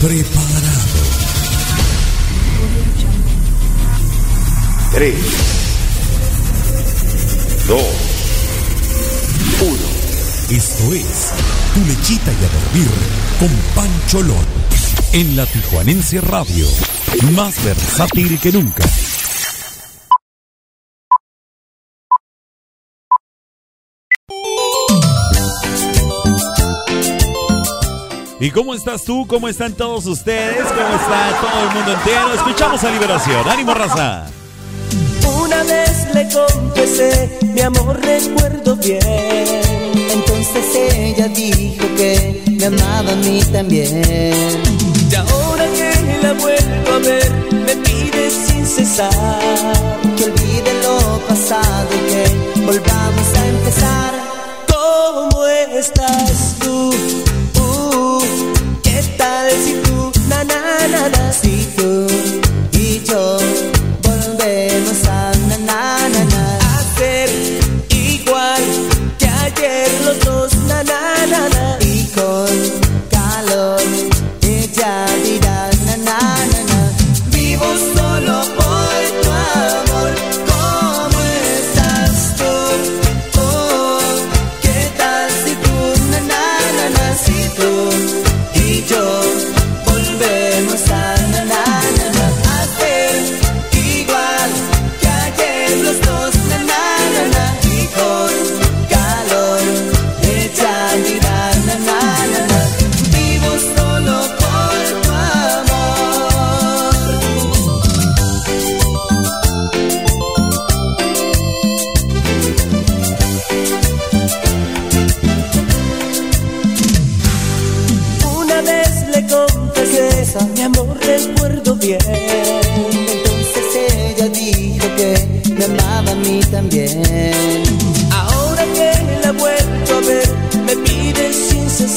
preparado. 3, 2, 1. Esto es Tu Lechita y a Dormir con Pancho Lon. En la Tijuanense Radio, más versátil que nunca. ¿Y cómo estás tú? ¿Cómo están todos ustedes? ¿Cómo está todo el mundo entero? Escuchamos a Liberación. ¡Ánimo, raza! Una vez le confesé, mi amor recuerdo bien. Entonces ella dijo que me amaba a mí también. Y ahora que la vuelvo a ver, me pide sin cesar que olvide lo pasado y que volvamos a empezar. ¿Cómo estás tú? Na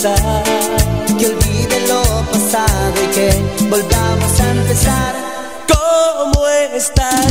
que olvide lo pasado y que volvamos a empezar. ¿Cómo estás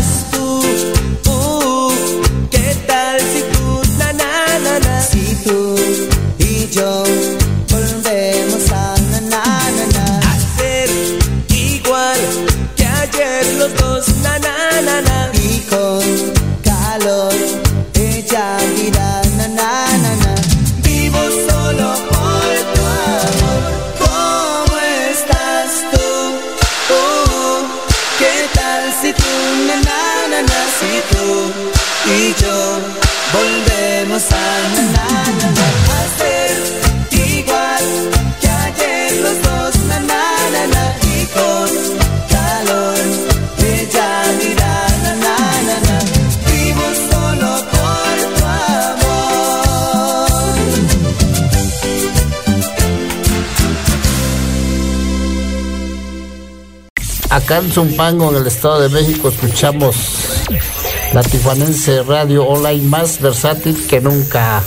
Acá en Zumpango, en el Estado de México, escuchamos la Tijuanense Radio Online más versátil que nunca.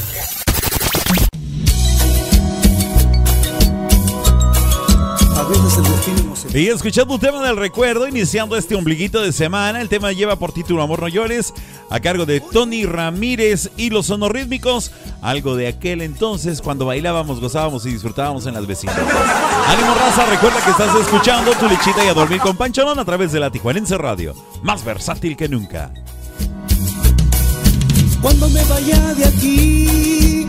Y escuchando un tema del recuerdo, iniciando este ombliguito de semana, el tema lleva por título Amor No Llores, a cargo de Tony Ramírez y los sonorítmicos, algo de aquel entonces cuando bailábamos, gozábamos y disfrutábamos en las vecinas. Ánimo raza, recuerda que estás escuchando tu lechita y a dormir con Pancholón a través de la Tijuanense Radio, más versátil que nunca. Cuando me vaya de aquí,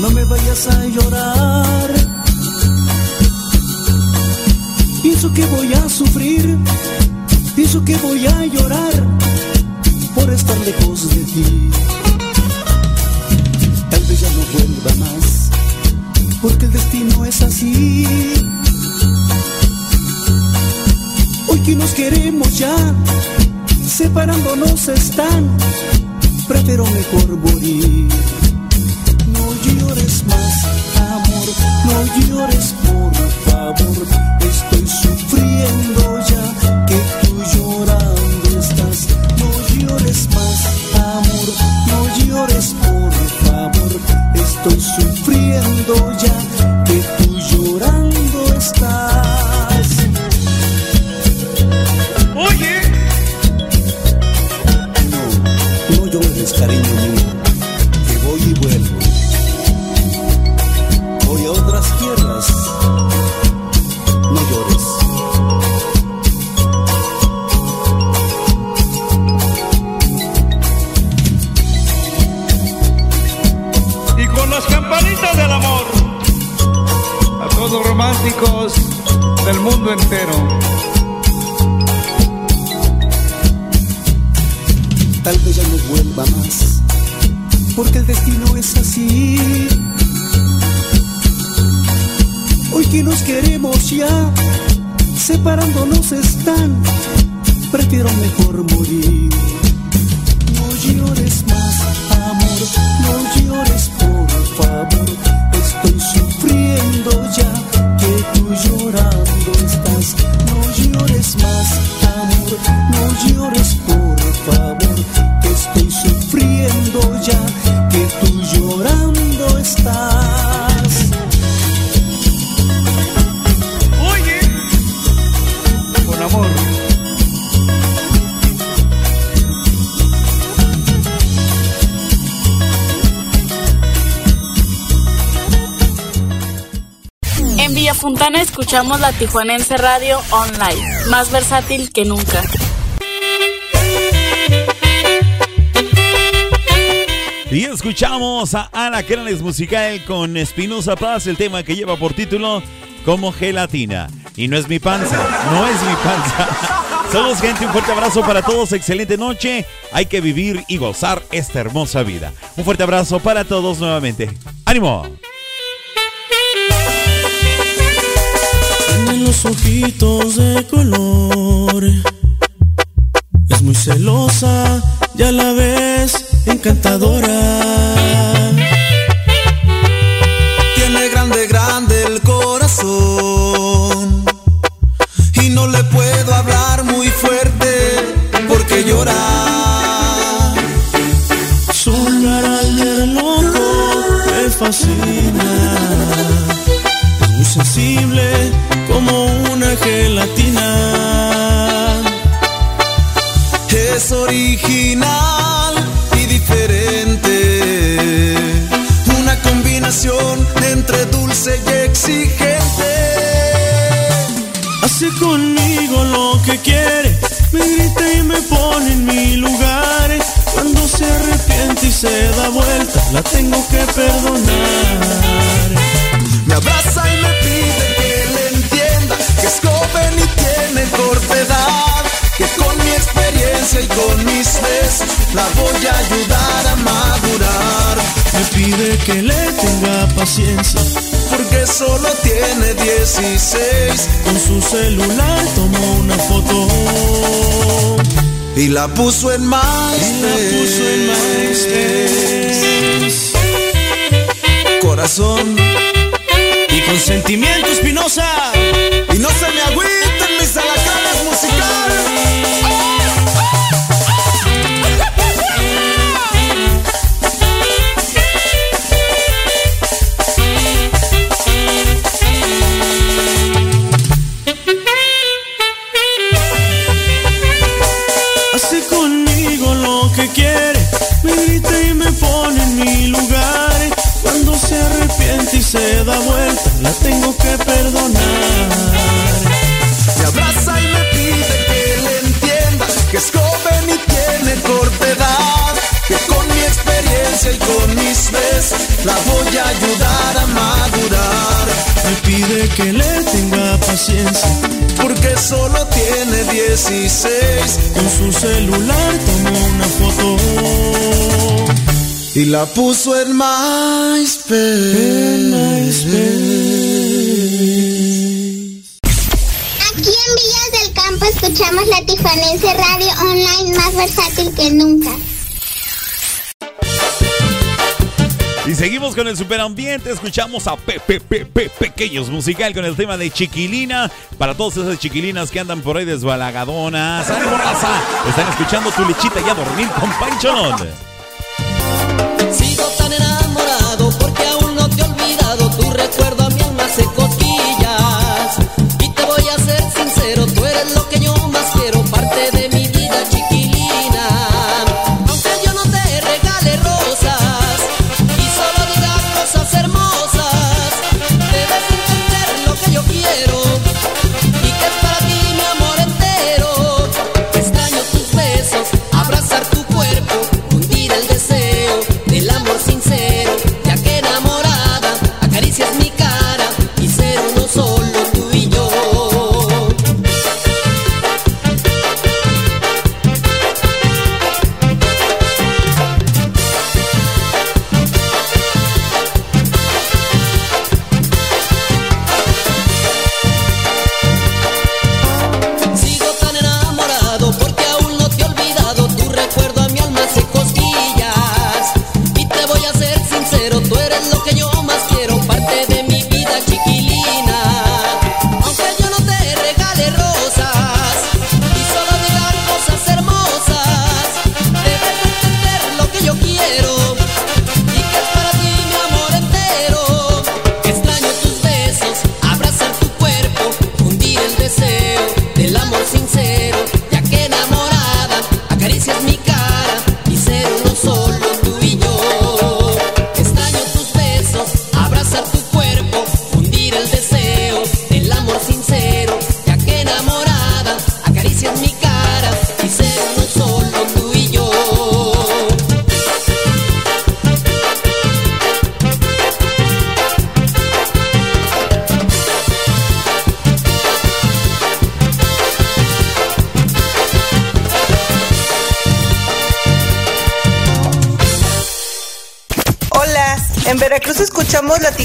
no me vayas a llorar. Pienso que voy a sufrir, pienso que voy a llorar por estar lejos de ti. Tal vez ya no vuelva más, porque el destino es así. Hoy que nos queremos ya, separándonos están, prefiero mejor morir. No llores más, amor, no llores por favor, estoy sufriendo ya escuchamos la Tijuanense Radio Online, más versátil que nunca. Y escuchamos a Ana Canales Musical con Espinosa Paz, el tema que lleva por título Como Gelatina. Y no es mi panza, no es mi panza. Saludos gente, un fuerte abrazo para todos, excelente noche. Hay que vivir y gozar esta hermosa vida. Un fuerte abrazo para todos nuevamente. ¡Ánimo! Los ojitos de color. Es muy celosa y a la vez encantadora. Dulce y exigente. Hace conmigo lo que quiere, me grita y me pone en mi lugar. Cuando se arrepiente y se da vuelta, la tengo que perdonar. Me abraza y me pide que le entienda que es joven y tiene corta. Que con mi experiencia y con mis besos la voy a ayudar a madurar. Pide que le tenga paciencia, Porque solo tiene 16 con su celular tomó una foto. Y la puso en y la puso en MySpace. Corazón. Y con sentimiento espinosa. y no se me agüiten perdonar. Me abraza y me pide que le entienda que es joven y tiene corta. Que con mi experiencia y con mis besos la voy a ayudar a madurar. Me pide que le tenga paciencia, Porque solo tiene 16 con su celular tomó una foto. y la puso en MySpace. Aquí Tijuanense Radio Online más versátil que nunca. Y seguimos con el superambiente. Escuchamos a Pepe Pepe Pequeños Musical con el tema de Chiquilina. Para todas esas chiquilinas que andan por ahí desbalagadonas. ¡Ánimo, raza! Están escuchando tu lechita y a dormir con Pancholón.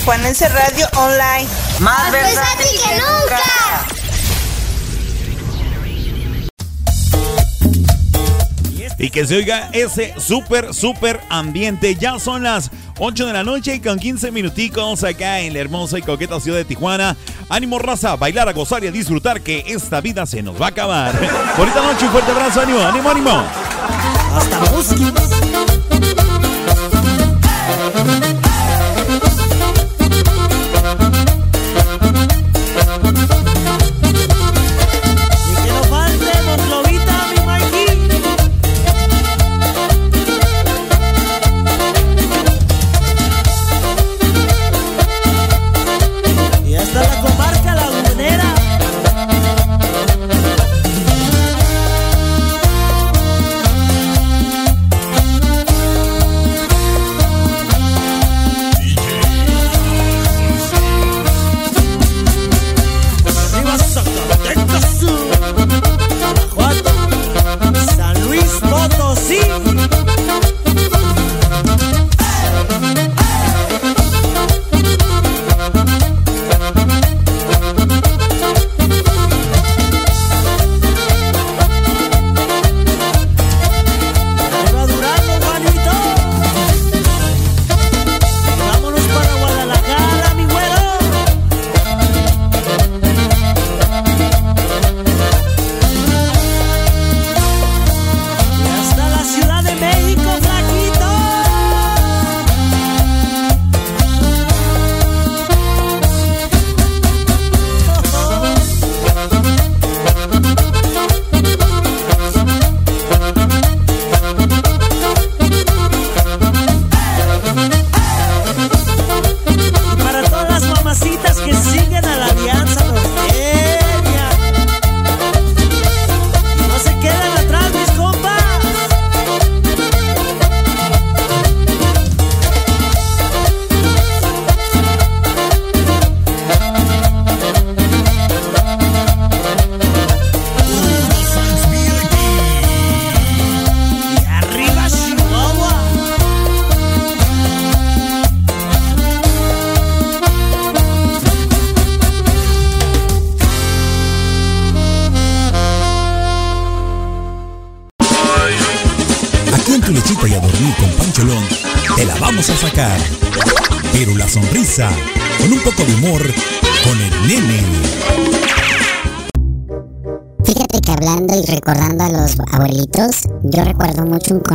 Tijuanense Radio Online. Más, versátil que nunca. Y que se oiga ese súper, súper ambiente. Ya son las 8 de la noche y con 15 minuticos acá en la hermosa y coqueta ciudad de Tijuana. Ánimo raza, bailar, a gozar y a disfrutar que esta vida se nos va a acabar. Bonita noche, un fuerte abrazo, ánimo, ánimo, ánimo. Hasta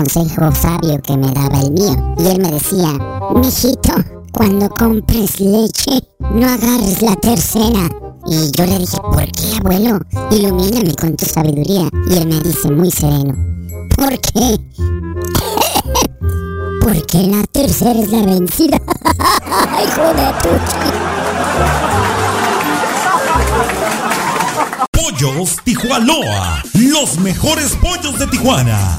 consejo sabio que me daba el mío. Y él me decía, mijito, cuando compres leche, no agarres la tercera. Y yo le dije, ¿por qué, abuelo? Ilumíname con tu sabiduría. Y él me dice muy sereno, ¿por qué? Porque la tercera es la vencida. Hijo de tu Pollos Tijuanoa, los mejores pollos de Tijuana.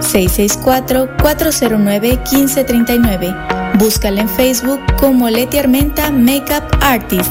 664-409-1539. Búscala en Facebook como Leti Armenta Makeup Artist.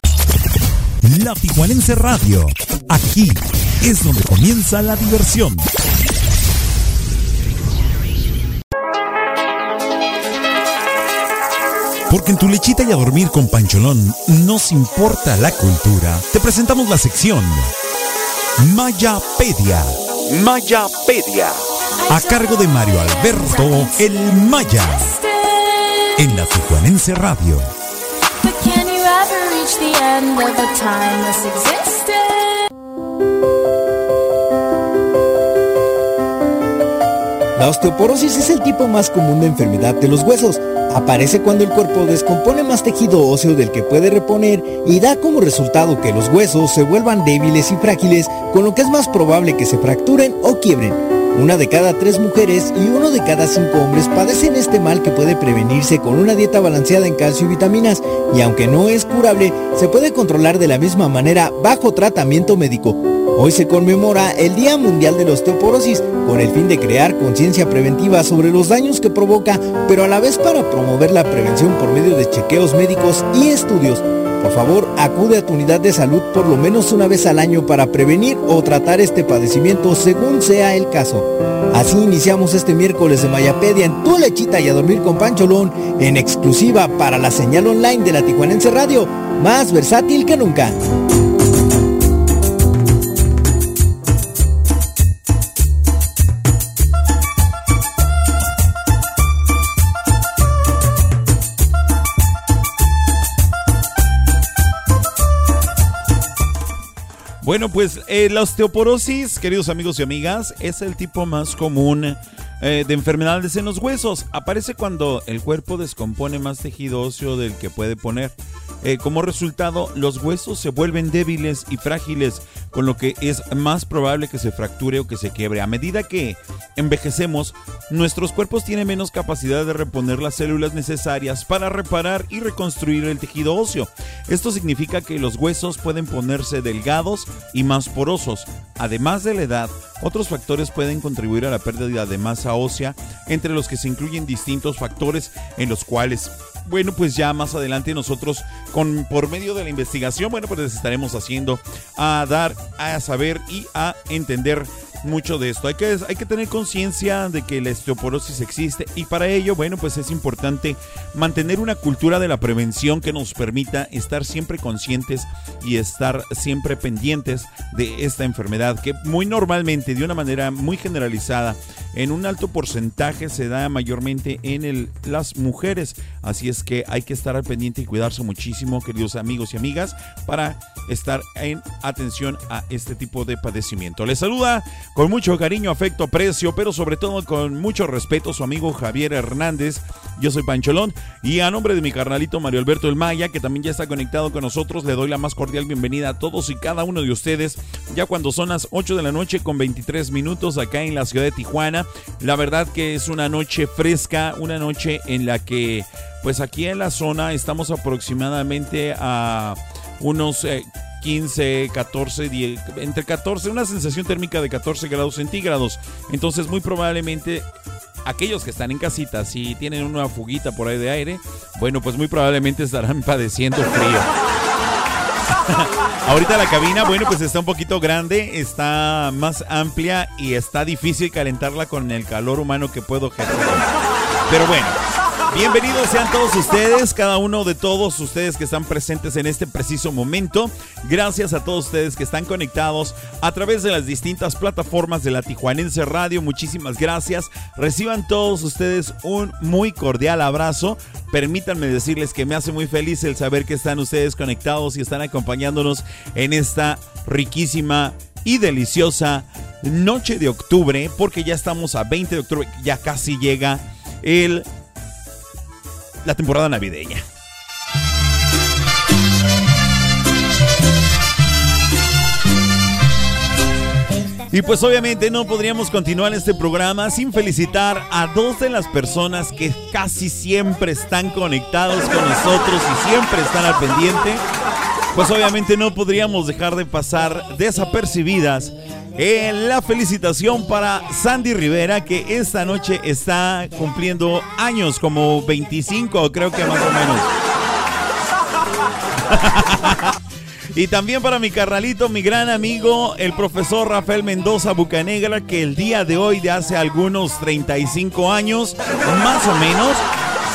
La Tijuanense Radio. Aquí es donde comienza la diversión. Porque en tu lechita y a dormir con Pancholón nos importa la cultura. Te presentamos la sección Mayapedia. Mayapedia. A cargo de Mario Alberto El Maya. En la Tijuanense Radio. La osteoporosis es el tipo más común de enfermedad de los huesos. Aparece cuando el cuerpo descompone más tejido óseo del que puede reponer y da como resultado que los huesos se vuelvan débiles y frágiles, con lo que es más probable que se fracturen o quiebren. Una de cada tres mujeres y uno de cada cinco hombres padecen este mal que puede prevenirse con una dieta balanceada en calcio y vitaminas y aunque no es curable, se puede controlar de la misma manera bajo tratamiento médico. Hoy se conmemora el Día Mundial de la Osteoporosis con el fin de crear conciencia preventiva sobre los daños que provoca, pero a la vez para promover la prevención por medio de chequeos médicos y estudios. Por favor, acude a tu unidad de salud por lo menos una vez al año para prevenir o tratar este padecimiento según sea el caso. Así iniciamos este miércoles de Mayapedia en Tu Lechita y a Dormir con Pancholón en exclusiva para la señal online de la Tijuanense Radio, más versátil que nunca. Bueno, pues eh, la osteoporosis, queridos amigos y amigas, es el tipo más común eh, de enfermedades en los huesos. Aparece cuando el cuerpo descompone más tejido óseo del que puede poner. Eh, como resultado, los huesos se vuelven débiles y frágiles, con lo que es más probable que se fracture o que se quiebre. A medida que envejecemos, nuestros cuerpos tienen menos capacidad de reponer las células necesarias para reparar y reconstruir el tejido óseo. Esto significa que los huesos pueden ponerse delgados y más porosos. Además de la edad, otros factores pueden contribuir a la pérdida de masa ósea, entre los que se incluyen distintos factores en los cuales bueno, pues ya más adelante nosotros con por medio de la investigación, bueno, pues les estaremos haciendo a dar a saber y a entender mucho de esto. Hay que, hay que tener conciencia de que la osteoporosis existe y para ello, bueno, pues es importante mantener una cultura de la prevención que nos permita estar siempre conscientes y estar siempre pendientes de esta enfermedad que muy normalmente, de una manera muy generalizada, en un alto porcentaje se da mayormente en el, las mujeres. Así es que hay que estar al pendiente y cuidarse muchísimo, queridos amigos y amigas, para estar en atención a este tipo de padecimiento. Les saluda con mucho cariño, afecto, aprecio, pero sobre todo con mucho respeto su amigo Javier Hernández. Yo soy Pancholón y a nombre de mi carnalito Mario Alberto El Maya, que también ya está conectado con nosotros, le doy la más cordial bienvenida a todos y cada uno de ustedes, ya cuando son las 8 de la noche con 23 minutos acá en la ciudad de Tijuana. La verdad que es una noche fresca, una noche en la que pues aquí en la zona estamos aproximadamente a unos... 15, 14, 10, entre 14, una sensación térmica de 14 grados centígrados. Entonces muy probablemente aquellos que están en casita, si tienen una fuguita por ahí de aire, bueno, pues muy probablemente estarán padeciendo frío. Ahorita la cabina, bueno, pues está un poquito grande, está más amplia y está difícil calentarla con el calor humano que puedo ejercer. Pero bueno, Bienvenidos sean todos ustedes, cada uno de todos ustedes que están presentes en este preciso momento. Gracias a todos ustedes que están conectados a través de las distintas plataformas de la Tijuanense Radio. Muchísimas gracias. Reciban todos ustedes un muy cordial abrazo. Permítanme decirles que me hace muy feliz el saber que están ustedes conectados y están acompañándonos en esta riquísima y deliciosa noche de octubre, porque ya estamos a 20 de octubre, ya casi llega el la temporada navideña. Y pues obviamente no podríamos continuar este programa sin felicitar a dos de las personas que casi siempre están conectados con nosotros y siempre están al pendiente. Pues obviamente no podríamos dejar de pasar desapercibidas en la felicitación para Sandy Rivera que esta noche está cumpliendo años, como 25 creo que más o menos. Y también para mi carnalito, mi gran amigo, el profesor Rafael Mendoza Bucanegra, que el día de hoy, de hace algunos 35 años, más o menos,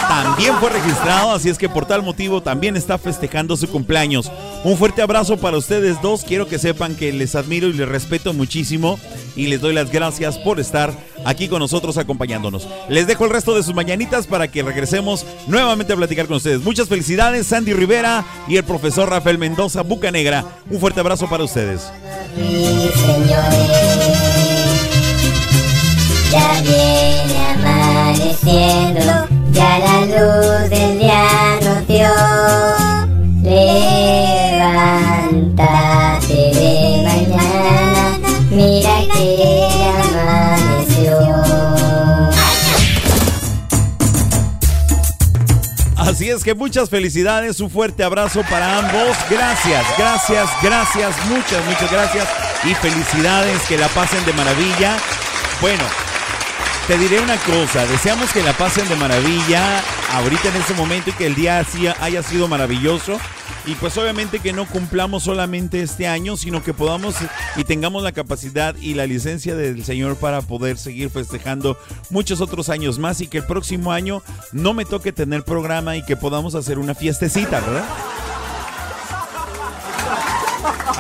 también fue registrado, así es que por tal motivo también está festejando su cumpleaños. Un fuerte abrazo para ustedes dos, quiero que sepan que les admiro y les respeto muchísimo y les doy las gracias por estar aquí con nosotros acompañándonos. Les dejo el resto de sus mañanitas para que regresemos nuevamente a platicar con ustedes. Muchas felicidades, Sandy Rivera y el profesor Rafael Mendoza Bucanegra. Un fuerte abrazo para ustedes. Ya viene amaneciendo, ya la luz del día nos dio. Levántate de mañana, mira que amaneció. Así es que muchas felicidades, un fuerte abrazo para ambos. Gracias, gracias, gracias, muchas, muchas gracias y felicidades, que la pasen de maravilla. Bueno, te diré una cosa, deseamos que la pasen de maravilla ahorita en este momento y que el día haya sido maravilloso. Y pues obviamente que no cumplamos solamente este año, sino que podamos y tengamos la capacidad y la licencia del Señor para poder seguir festejando muchos otros años más y que el próximo año no me toque tener programa y que podamos hacer una fiestecita, ¿verdad?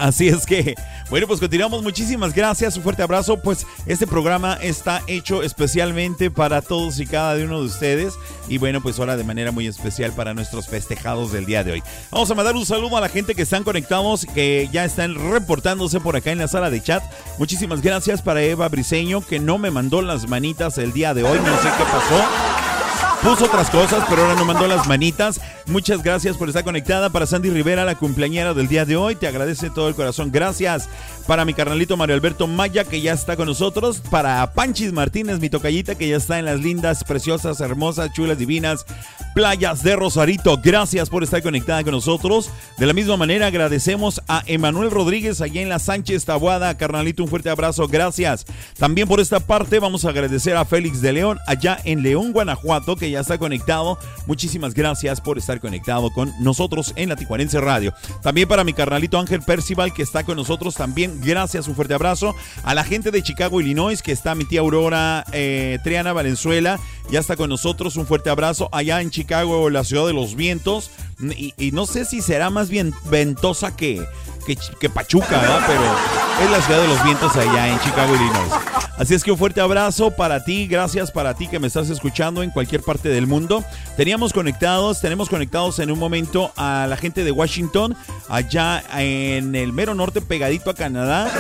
Así es que bueno, pues continuamos. Muchísimas gracias. Un fuerte abrazo. Pues este programa está hecho especialmente para todos y cada uno de ustedes. Y bueno, pues ahora de manera muy especial para nuestros festejados del día de hoy. Vamos a mandar un saludo a la gente que están conectados, que ya están reportándose por acá en la sala de chat. Muchísimas gracias para Eva Briseño, que no me mandó las manitas el día de hoy. No sé qué pasó puso otras cosas, pero ahora no mandó las manitas. Muchas gracias por estar conectada. Para Sandy Rivera, la cumpleañera del día de hoy, te agradece todo el corazón. Gracias. Para mi carnalito Mario Alberto Maya, que ya está con nosotros. Para Panchis Martínez, mi tocallita, que ya está en las lindas, preciosas, hermosas, chulas, divinas playas de Rosarito. Gracias por estar conectada con nosotros. De la misma manera, agradecemos a Emanuel Rodríguez allá en la Sánchez Tabuada. Carnalito, un fuerte abrazo. Gracias. También por esta parte, vamos a agradecer a Félix de León, allá en León, Guanajuato, que ya está conectado. Muchísimas gracias por estar conectado con nosotros en la Tijuanense Radio. También para mi carnalito Ángel Percival, que está con nosotros también. Gracias, un fuerte abrazo. A la gente de Chicago, Illinois, que está mi tía Aurora eh, Triana Valenzuela, ya está con nosotros. Un fuerte abrazo. Allá en Chicago, la ciudad de los vientos. Y, y no sé si será más bien ventosa que, que, Pachuca, ¿verdad? Pero es la ciudad de los vientos allá en Chicago, Illinois. Así es que un fuerte abrazo para ti, gracias para ti que me estás escuchando en cualquier parte del mundo. Teníamos conectados, tenemos conectados en un momento a la gente de Washington, allá en el mero norte, pegadito a Canadá.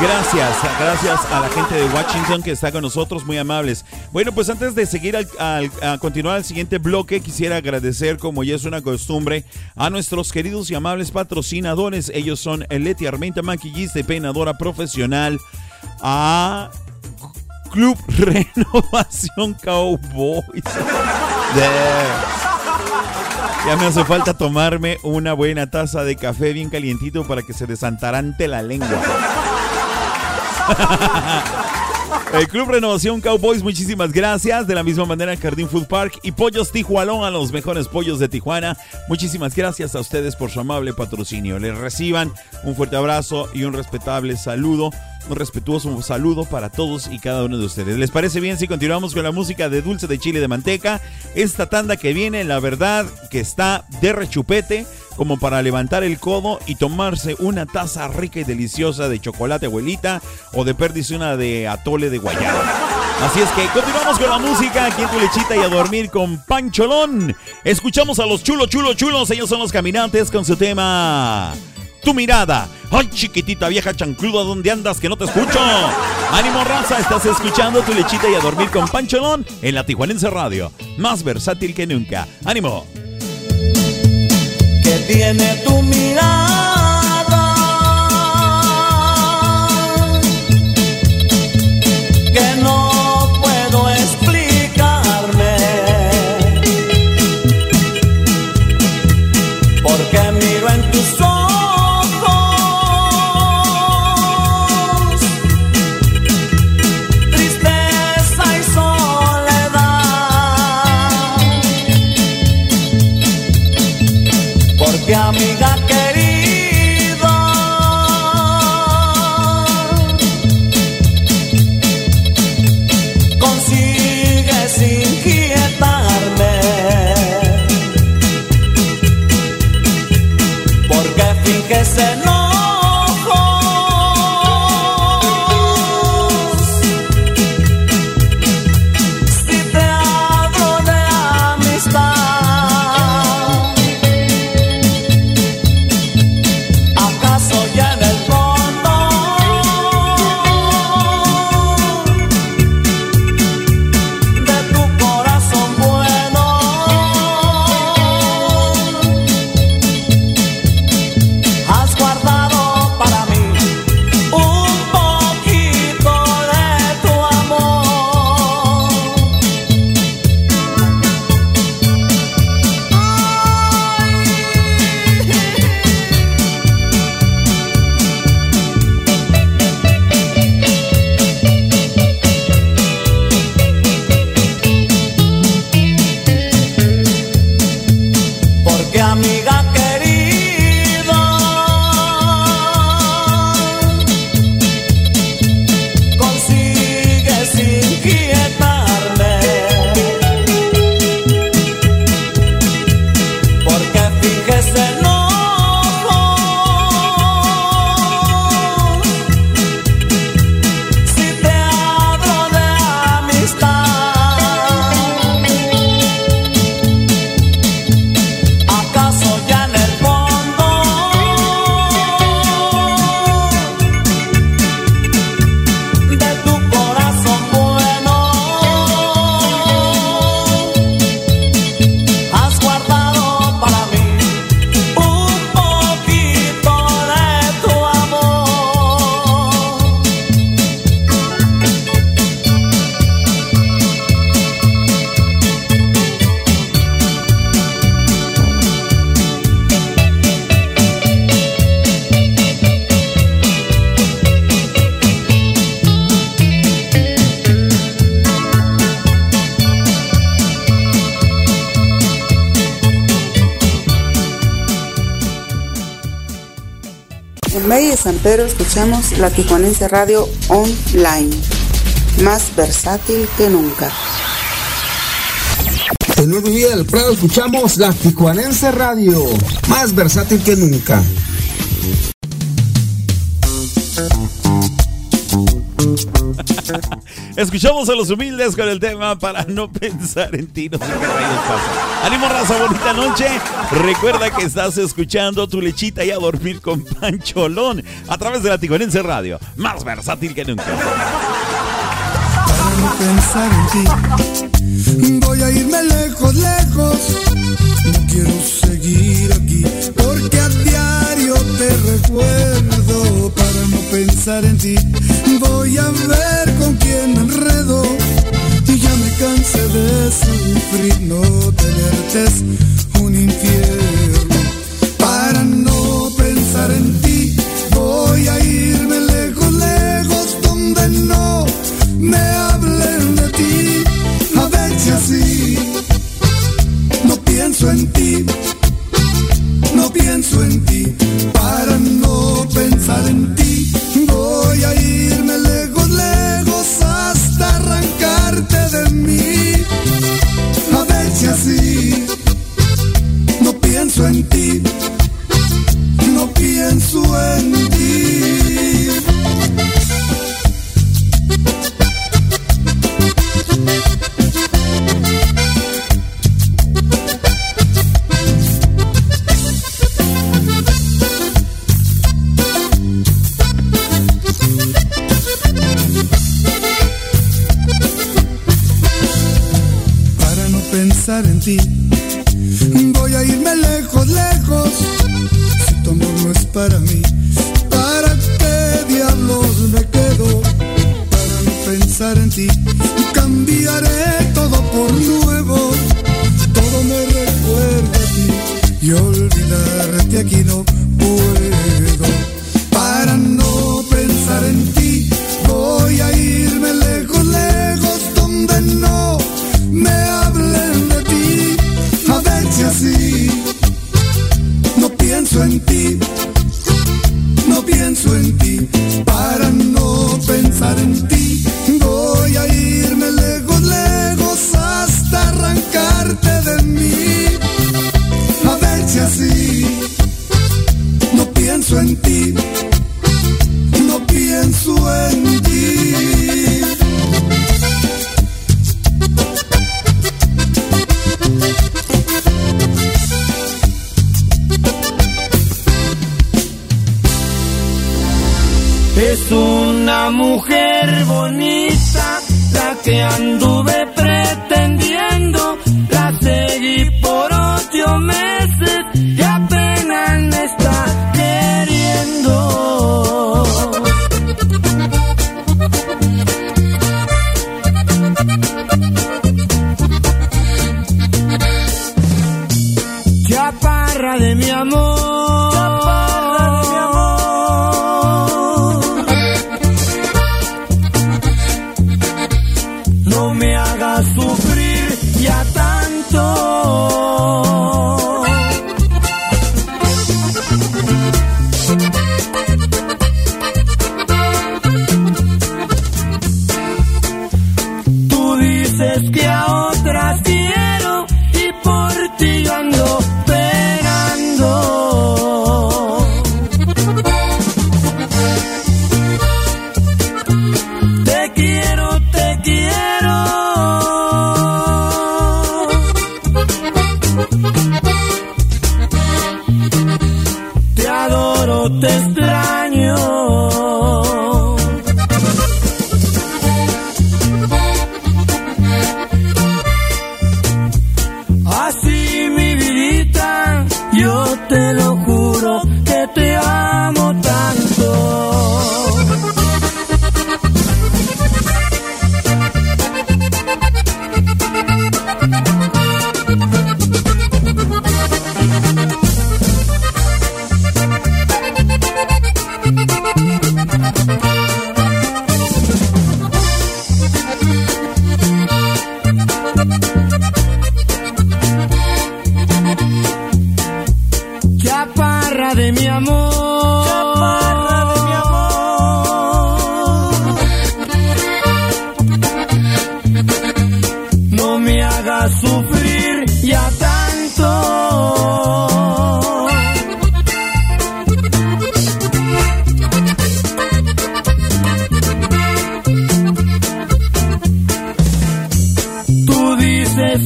Gracias, gracias a la gente de Washington que está con nosotros, muy amables. Bueno, pues antes de seguir al, a continuar al siguiente bloque, quisiera agradecer, como ya es una costumbre, a nuestros queridos y amables patrocinadores. Ellos son Leti Armenta, maquillista y peinadora profesional. A Club Renovación Cowboys. Ya me hace falta tomarme una buena taza de café bien calientito para que se desantarante la lengua. El Club Renovación Cowboys, muchísimas gracias. De la misma manera, Jardín Food Park y Pollos Tijualón, a los mejores pollos de Tijuana. Muchísimas gracias a ustedes por su amable patrocinio. Les reciban un fuerte abrazo y un respetable saludo. Un respetuoso saludo para todos y cada uno de ustedes. ¿Les parece bien si continuamos con la música de dulce de chile de manteca? Esta tanda que viene, la verdad, que está de rechupete como para levantar el codo y tomarse una taza rica y deliciosa de chocolate abuelita o de perdiz una de atole de guayaba. Así es que continuamos con la música aquí en tu lechita y a dormir con Pancholón. Escuchamos a los chulos, chulos, chulos. Ellos son los caminantes con su tema. Tu mirada. Ay, chiquitita vieja chancluda, ¿dónde andas que no te escucho? Ánimo raza, estás escuchando tu lechita y a dormir con Pancholón en la Tijuanense Radio. Más versátil que nunca. Ánimo. Que tiene tu mirada Pedro escuchamos la Tijuanense Radio Online, más versátil que nunca. En Nuevo Día del Prado escuchamos la Tijuanense Radio, más versátil que nunca. Escuchamos a los humildes con el tema para no pensar en ti. No sé qué pasa. Ánimo, raza, bonita noche. Recuerda que estás escuchando tu lechita y a dormir con Pancholón a través de la Tijuanense Radio. Más versátil que nunca. Para no pensar en ti, voy a irme lejos, lejos. No quiero seguir aquí porque a diario te recuerdo. No pensar en ti, voy a ver con quién enredo. Y ya me cansé de sufrir, no tenerte es un infierno.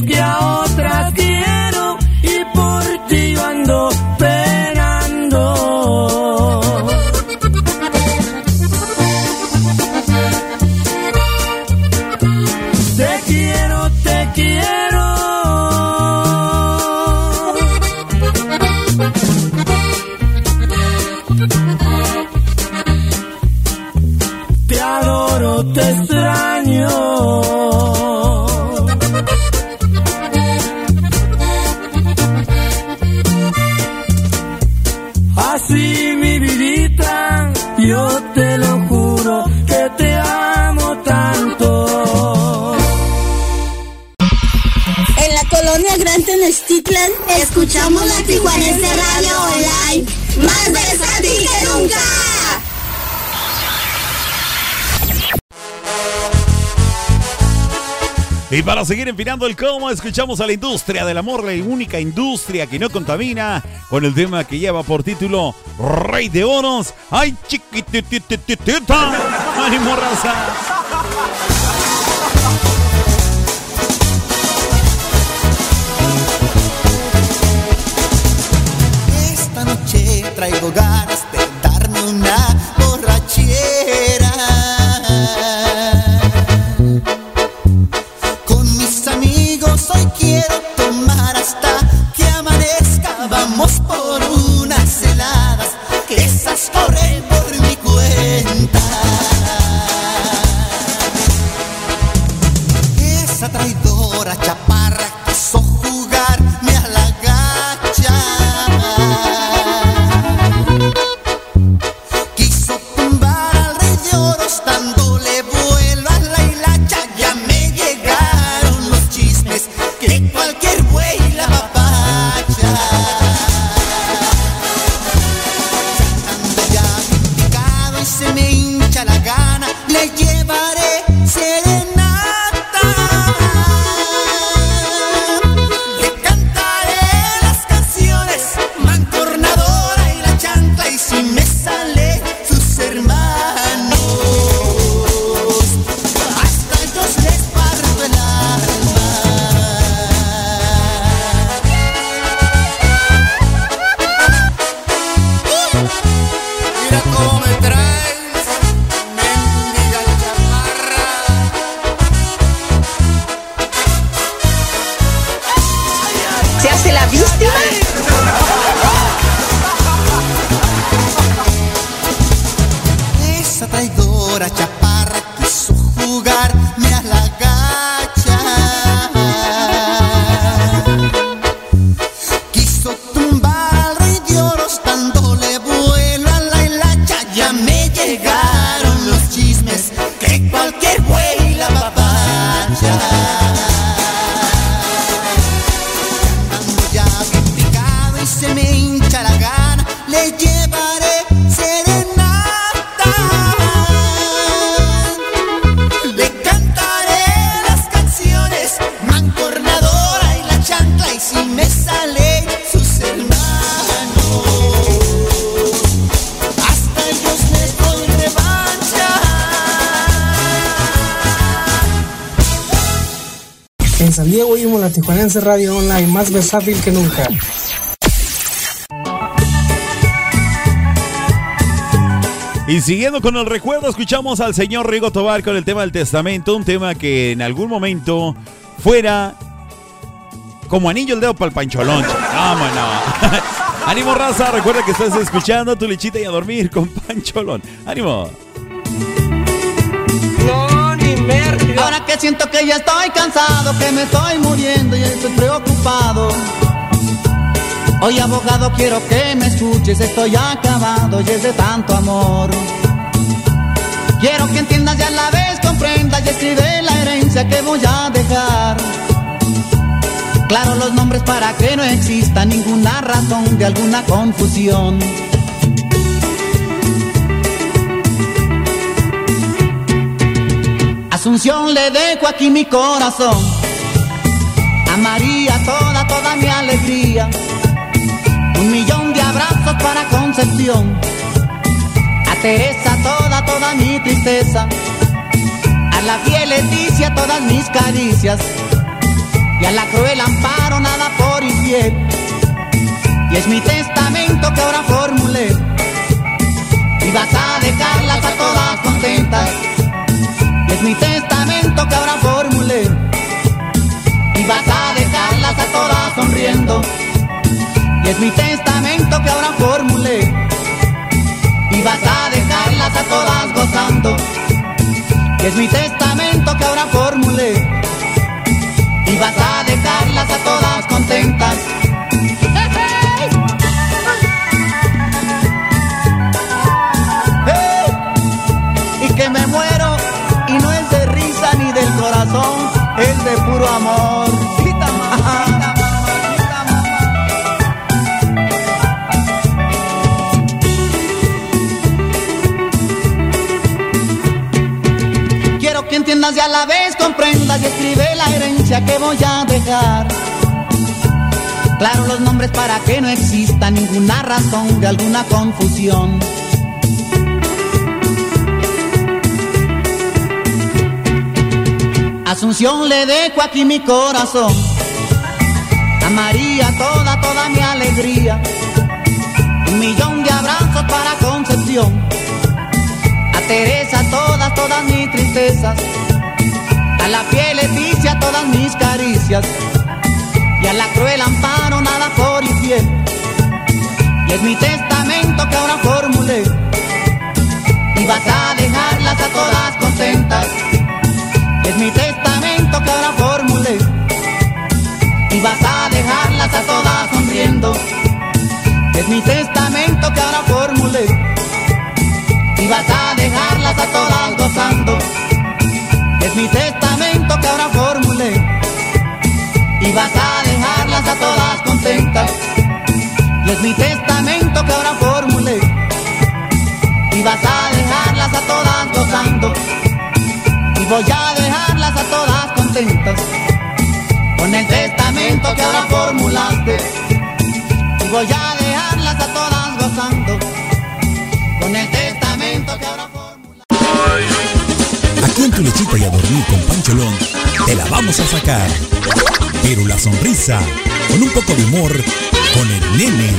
gaskiya seguir empinando el cómo, escuchamos a la industria del amor, la única industria que no contamina, con el tema que lleva por título Rey de Oros. ¡Ay, chiquitititita! ¡Ánimo, raza! Esta noche Radio Online más versátil que nunca. Y siguiendo con el recuerdo, escuchamos al señor Rigo Tobar con el tema del testamento, un tema que en algún momento fuera como anillo el dedo para el pancholón. Vámonos. Ánimo, raza. Recuerda que estás escuchando tu lechita y a dormir con pancholón. Ánimo. Ahora que siento que ya estoy cansado, que me estoy muriendo y estoy preocupado. Hoy abogado quiero que me escuches, estoy acabado y es de tanto amor. Quiero que entiendas y a la vez comprendas y escribe la herencia que voy a dejar. Claro los nombres para que no exista ninguna razón de alguna confusión. Asunción le dejo aquí mi corazón. A María toda, toda mi alegría. Un millón de abrazos para Concepción. A Teresa toda, toda mi tristeza. A la fiel Leticia todas mis caricias. Y a la cruel amparo nada por infiel. Y es mi testamento que ahora formulé. Y vas a dejarlas a todas contentas. Es mi testamento que ahora formulé. Y vas a dejarlas a todas sonriendo. Y es mi testamento que ahora formulé. Y vas a dejarlas a todas gozando. Y es mi testamento que ahora formulé. Y vas a dejarlas a todas contentas. Es de puro amor. Quiero que entiendas y a la vez comprendas y escribe la herencia que voy a dejar. Claro los nombres para que no exista ninguna razón de alguna confusión. Asunción le dejo aquí mi corazón. A María toda, toda mi alegría. Un millón de abrazos para Concepción. A Teresa todas, todas mis tristezas. A la fiel Leticia todas mis caricias. Y a la cruel amparo nada por infiel. Y es mi testamento que ahora formulé. Y vas a dejarlas a todas contentas. Es mi testamento que ahora formulé. Y vas a dejarlas a todas sonriendo. Es mi testamento que ahora formulé. Y vas a dejarlas a todas gozando. Es mi testamento que ahora formulé. Y vas a dejarlas a todas contentas. Y es mi testamento que ahora formulé. Y vas a dejarlas a todas gozando. Voy a dejarlas a todas contentas. Con el testamento que ahora formulaste. Y voy a dejarlas a todas gozando. Con el testamento que ahora Aquí en tu lechita y a dormir con Pancholón, te la vamos a sacar. Pero la sonrisa, con un poco de humor, con el nene.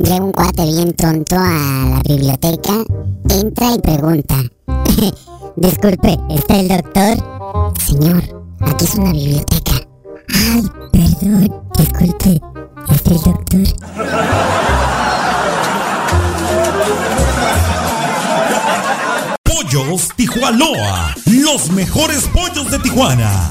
Llega un cuate bien tonto a la biblioteca, entra y pregunta. Disculpe, ¿está el doctor? Señor, aquí es una biblioteca. Ay, perdón, disculpe, ¿está el doctor? Pollos Tijuanoa, los mejores pollos de Tijuana.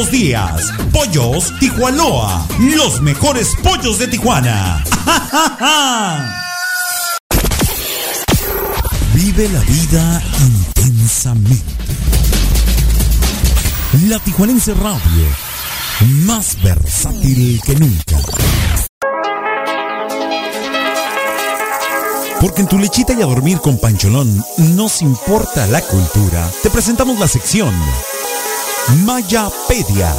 días. Pollos Tijuanoa, los mejores pollos de Tijuana. Vive la vida intensamente. La Tijuanense Radio, más versátil que nunca. Porque en tu lechita y a dormir con Pancholón nos importa la cultura. Te presentamos la sección Mayapedia.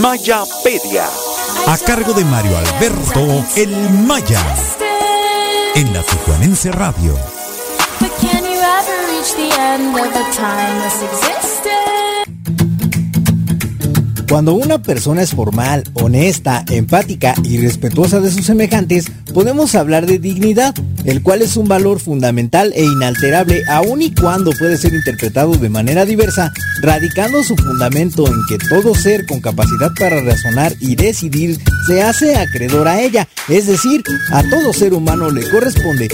Mayapedia. A cargo de Mario Alberto El Maya. En la Tijuanense Radio. But can you ever reach the end of a timeless existence? Cuando una persona es formal, honesta, empática y respetuosa de sus semejantes, podemos hablar de dignidad, el cual es un valor fundamental e inalterable aun y cuando puede ser interpretado de manera diversa, radicando su fundamento en que todo ser con capacidad para razonar y decidir se hace acreedor a ella, es decir, a todo ser humano le corresponde.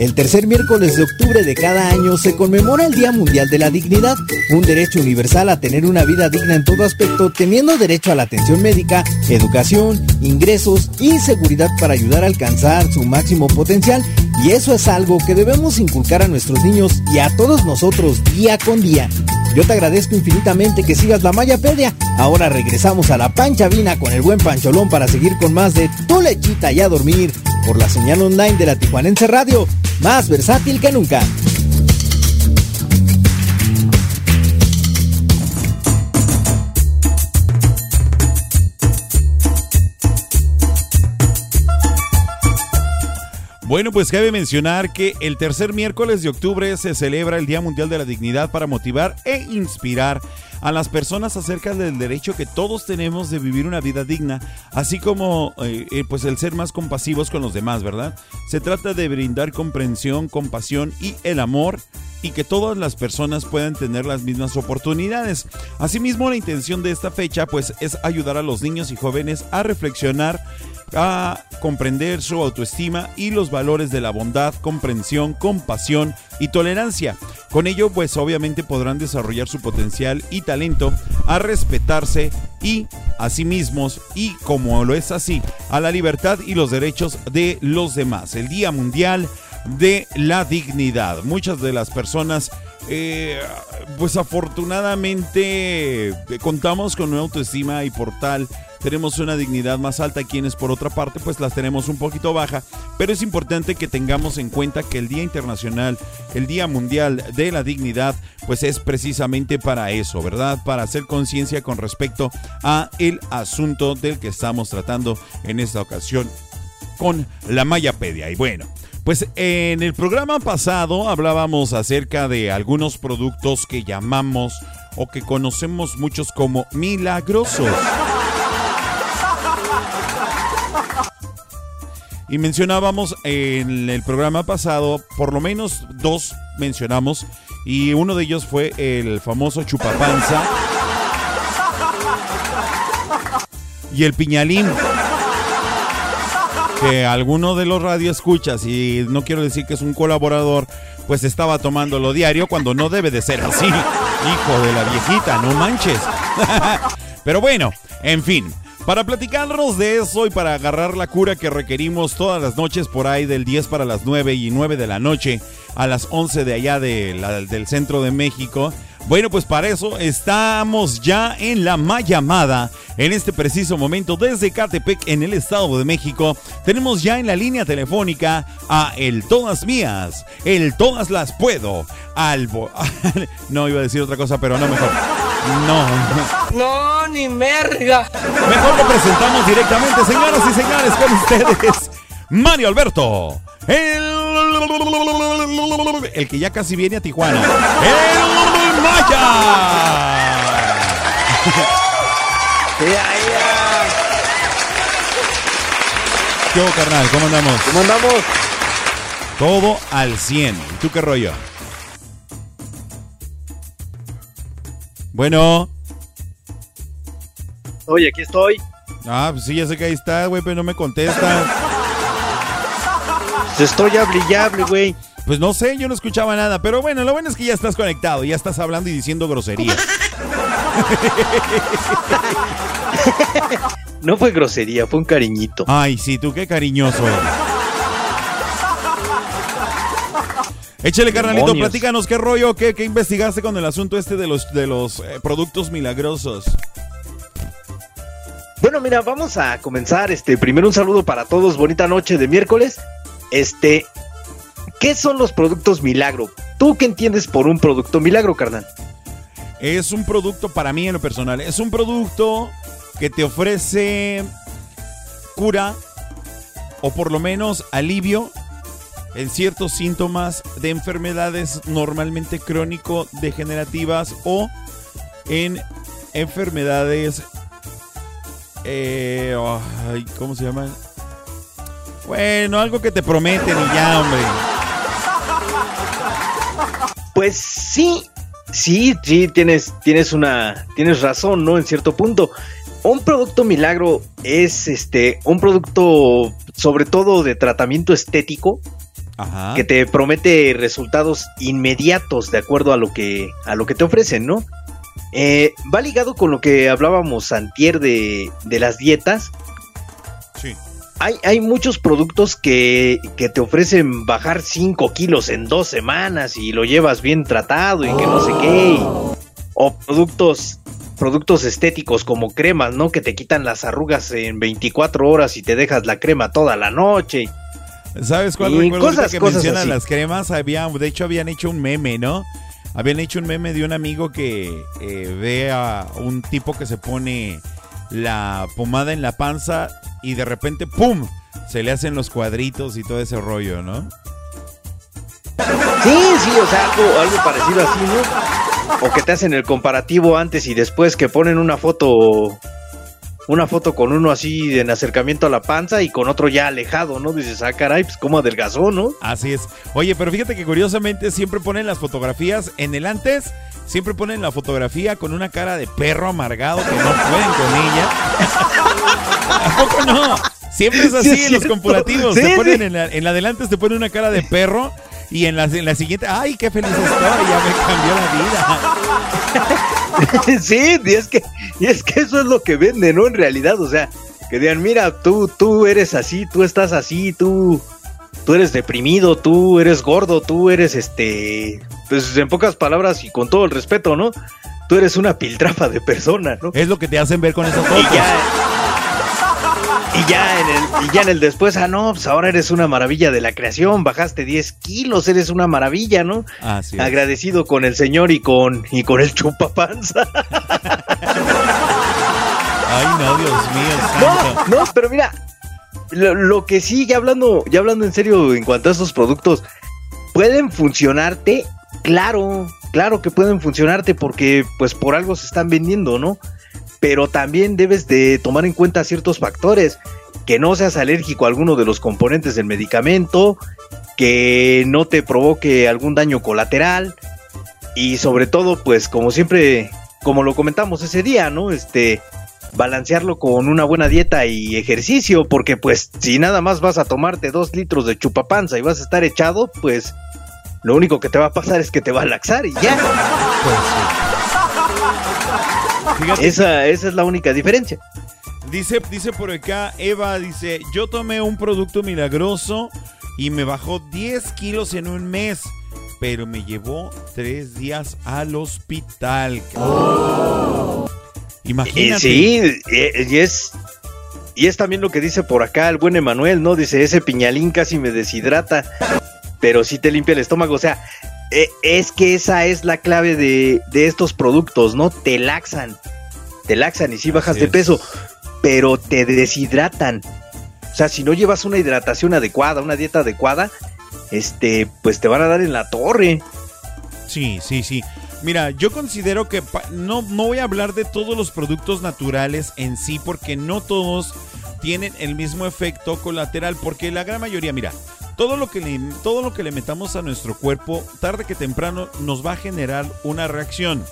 El tercer miércoles de octubre de cada año se conmemora el Día Mundial de la Dignidad, un derecho universal a tener una vida digna en todo aspecto, derecho a la atención médica, educación, ingresos y seguridad para ayudar a alcanzar su máximo potencial. Y eso es algo que debemos inculcar a nuestros niños y a todos nosotros día con día. Yo te agradezco infinitamente que sigas la Mayapedia. Ahora regresamos a la pancha vina con el buen pancholón para seguir con más de tu lechita y a dormir por la señal online de la Tijuanense Radio, más versátil que nunca. Bueno, pues cabe mencionar que el tercer miércoles de octubre se celebra el Día Mundial de la Dignidad para motivar e inspirar a las personas acerca del derecho que todos tenemos de vivir una vida digna, así como eh, eh, pues el ser más compasivos con los demás, ¿verdad? Se trata de brindar comprensión, compasión y el amor y que todas las personas puedan tener las mismas oportunidades. Asimismo, la intención de esta fecha pues es ayudar a los niños y jóvenes a reflexionar a comprender su autoestima y los valores de la bondad, comprensión, compasión y tolerancia. Con ello, pues obviamente podrán desarrollar su potencial y talento a respetarse y a sí mismos y, como lo es así, a la libertad y los derechos de los demás. El Día Mundial de la Dignidad. Muchas de las personas eh, pues afortunadamente eh, contamos con una autoestima y por tal tenemos una dignidad más alta, quienes por otra parte pues las tenemos un poquito baja, pero es importante que tengamos en cuenta que el Día Internacional, el Día Mundial de la Dignidad, pues es precisamente para eso, ¿verdad? Para hacer conciencia con respecto a el asunto del que estamos tratando en esta ocasión con la Mayapedia. Y bueno, pues en el programa pasado hablábamos acerca de algunos productos que llamamos o que conocemos muchos como milagrosos. Y mencionábamos en el programa pasado, por lo menos dos mencionamos, y uno de ellos fue el famoso chupapanza y el piñalín. Que alguno de los radioescuchas, y no quiero decir que es un colaborador, pues estaba tomándolo diario cuando no debe de ser así. Hijo de la viejita, no manches. Pero bueno, en fin. Para platicarnos de eso y para agarrar la cura que requerimos todas las noches por ahí del 10 para las 9 y 9 de la noche a las 11 de allá del centro de México. Bueno, pues para eso estamos ya en la llamada en este preciso momento desde Catepec en el Estado de México. Tenemos ya en la línea telefónica a el Todas Mías, el Todas Las Puedo, al... no iba a decir otra cosa, pero no mejor. No. No, ni merga. Mejor lo presentamos directamente, señoras y señores, con ustedes. Mario Alberto. El, el que ya casi viene a Tijuana. El Maya. ¿Qué hubo, carnal? ¿Cómo andamos? ¿Cómo andamos? Todo al 100. ¿Y tú qué rollo? Bueno. Oye, aquí estoy. Ah, pues sí, ya sé que ahí está, güey, pero no me contesta. Estoy hable güey. Pues no sé, yo no escuchaba nada, pero bueno, lo bueno es que ya estás conectado, ya estás hablando y diciendo groserías. no fue grosería, fue un cariñito. Ay, sí, tú qué cariñoso Échale, carnalito, platícanos qué rollo, qué, qué, investigaste con el asunto este de los, de los eh, productos milagrosos. Bueno, mira, vamos a comenzar. Este, primero un saludo para todos, bonita noche de miércoles. Este, ¿qué son los productos milagro? ¿Tú qué entiendes por un producto milagro, carnal? Es un producto, para mí en lo personal, es un producto que te ofrece cura o por lo menos alivio en ciertos síntomas de enfermedades normalmente crónico-degenerativas o en enfermedades... Eh, ¿Cómo se llama? Bueno, algo que te prometen y ya, hombre. Pues sí, sí, sí, tienes, tienes una, tienes razón, ¿no? En cierto punto. Un producto milagro es este, un producto sobre todo de tratamiento estético, que te promete resultados inmediatos de acuerdo a lo que, a lo que te ofrecen, ¿no? Eh, va ligado con lo que hablábamos antier de, de las dietas. Hay, hay muchos productos que, que, te ofrecen bajar 5 kilos en dos semanas y lo llevas bien tratado y que no sé qué. O productos, productos estéticos como cremas, ¿no? Que te quitan las arrugas en 24 horas y te dejas la crema toda la noche. ¿Sabes cuál recuerdo cosas, que mencionan las cremas? Había, de hecho, habían hecho un meme, ¿no? Habían hecho un meme de un amigo que eh, ve a un tipo que se pone la pomada en la panza y de repente, ¡pum! se le hacen los cuadritos y todo ese rollo, ¿no? Sí, sí, o sea, algo, algo parecido así, ¿no? O que te hacen el comparativo antes y después que ponen una foto una foto con uno así en acercamiento a la panza y con otro ya alejado, ¿no? Dices, ah, caray, pues cómo adelgazó, ¿no? Así es. Oye, pero fíjate que curiosamente siempre ponen las fotografías en el antes, siempre ponen la fotografía con una cara de perro amargado que no pueden con ella. ¿A poco no? Siempre es así en los comparativos. te ponen en la, en la adelante te ponen una cara de perro y en la, en la siguiente, ay, qué feliz estoy, ya me cambió la vida. sí, y es que, y es que eso es lo que vende, ¿no? En realidad, o sea, que digan, mira, tú, tú eres así, tú estás así, tú, tú eres deprimido, tú eres gordo, tú eres este, pues en pocas palabras y con todo el respeto, ¿no? Tú eres una piltrafa de persona, ¿no? Es lo que te hacen ver con esas fotos. Y ya, y ya en el, y ya en el después, ah, no, pues ahora eres una maravilla de la creación, bajaste 10 kilos, eres una maravilla, ¿no? Así es. Agradecido con el señor y con, y con el chupapanza. Ay, no, Dios mío. No, no, pero mira, lo, lo, que sí, ya hablando, ya hablando en serio en cuanto a estos productos, pueden funcionarte, claro, claro que pueden funcionarte porque pues por algo se están vendiendo, ¿no? pero también debes de tomar en cuenta ciertos factores, que no seas alérgico a alguno de los componentes del medicamento, que no te provoque algún daño colateral y sobre todo, pues como siempre, como lo comentamos ese día, ¿no? Este, balancearlo con una buena dieta y ejercicio, porque pues si nada más vas a tomarte dos litros de chupapanza y vas a estar echado, pues lo único que te va a pasar es que te va a laxar y ya. Pues, esa, esa es la única diferencia. Dice, dice por acá, Eva dice, yo tomé un producto milagroso y me bajó 10 kilos en un mes, pero me llevó 3 días al hospital. Imagínate. sí, y es, y es también lo que dice por acá el buen Emanuel, ¿no? Dice, ese piñalín casi me deshidrata, pero sí te limpia el estómago. O sea, es que esa es la clave de, de estos productos, ¿no? Te laxan te laxan y sí bajas de peso, pero te deshidratan. O sea, si no llevas una hidratación adecuada, una dieta adecuada, este, pues te van a dar en la torre. Sí, sí, sí. Mira, yo considero que no, no voy a hablar de todos los productos naturales en sí, porque no todos tienen el mismo efecto colateral, porque la gran mayoría, mira, todo lo que le, todo lo que le metamos a nuestro cuerpo, tarde que temprano, nos va a generar una reacción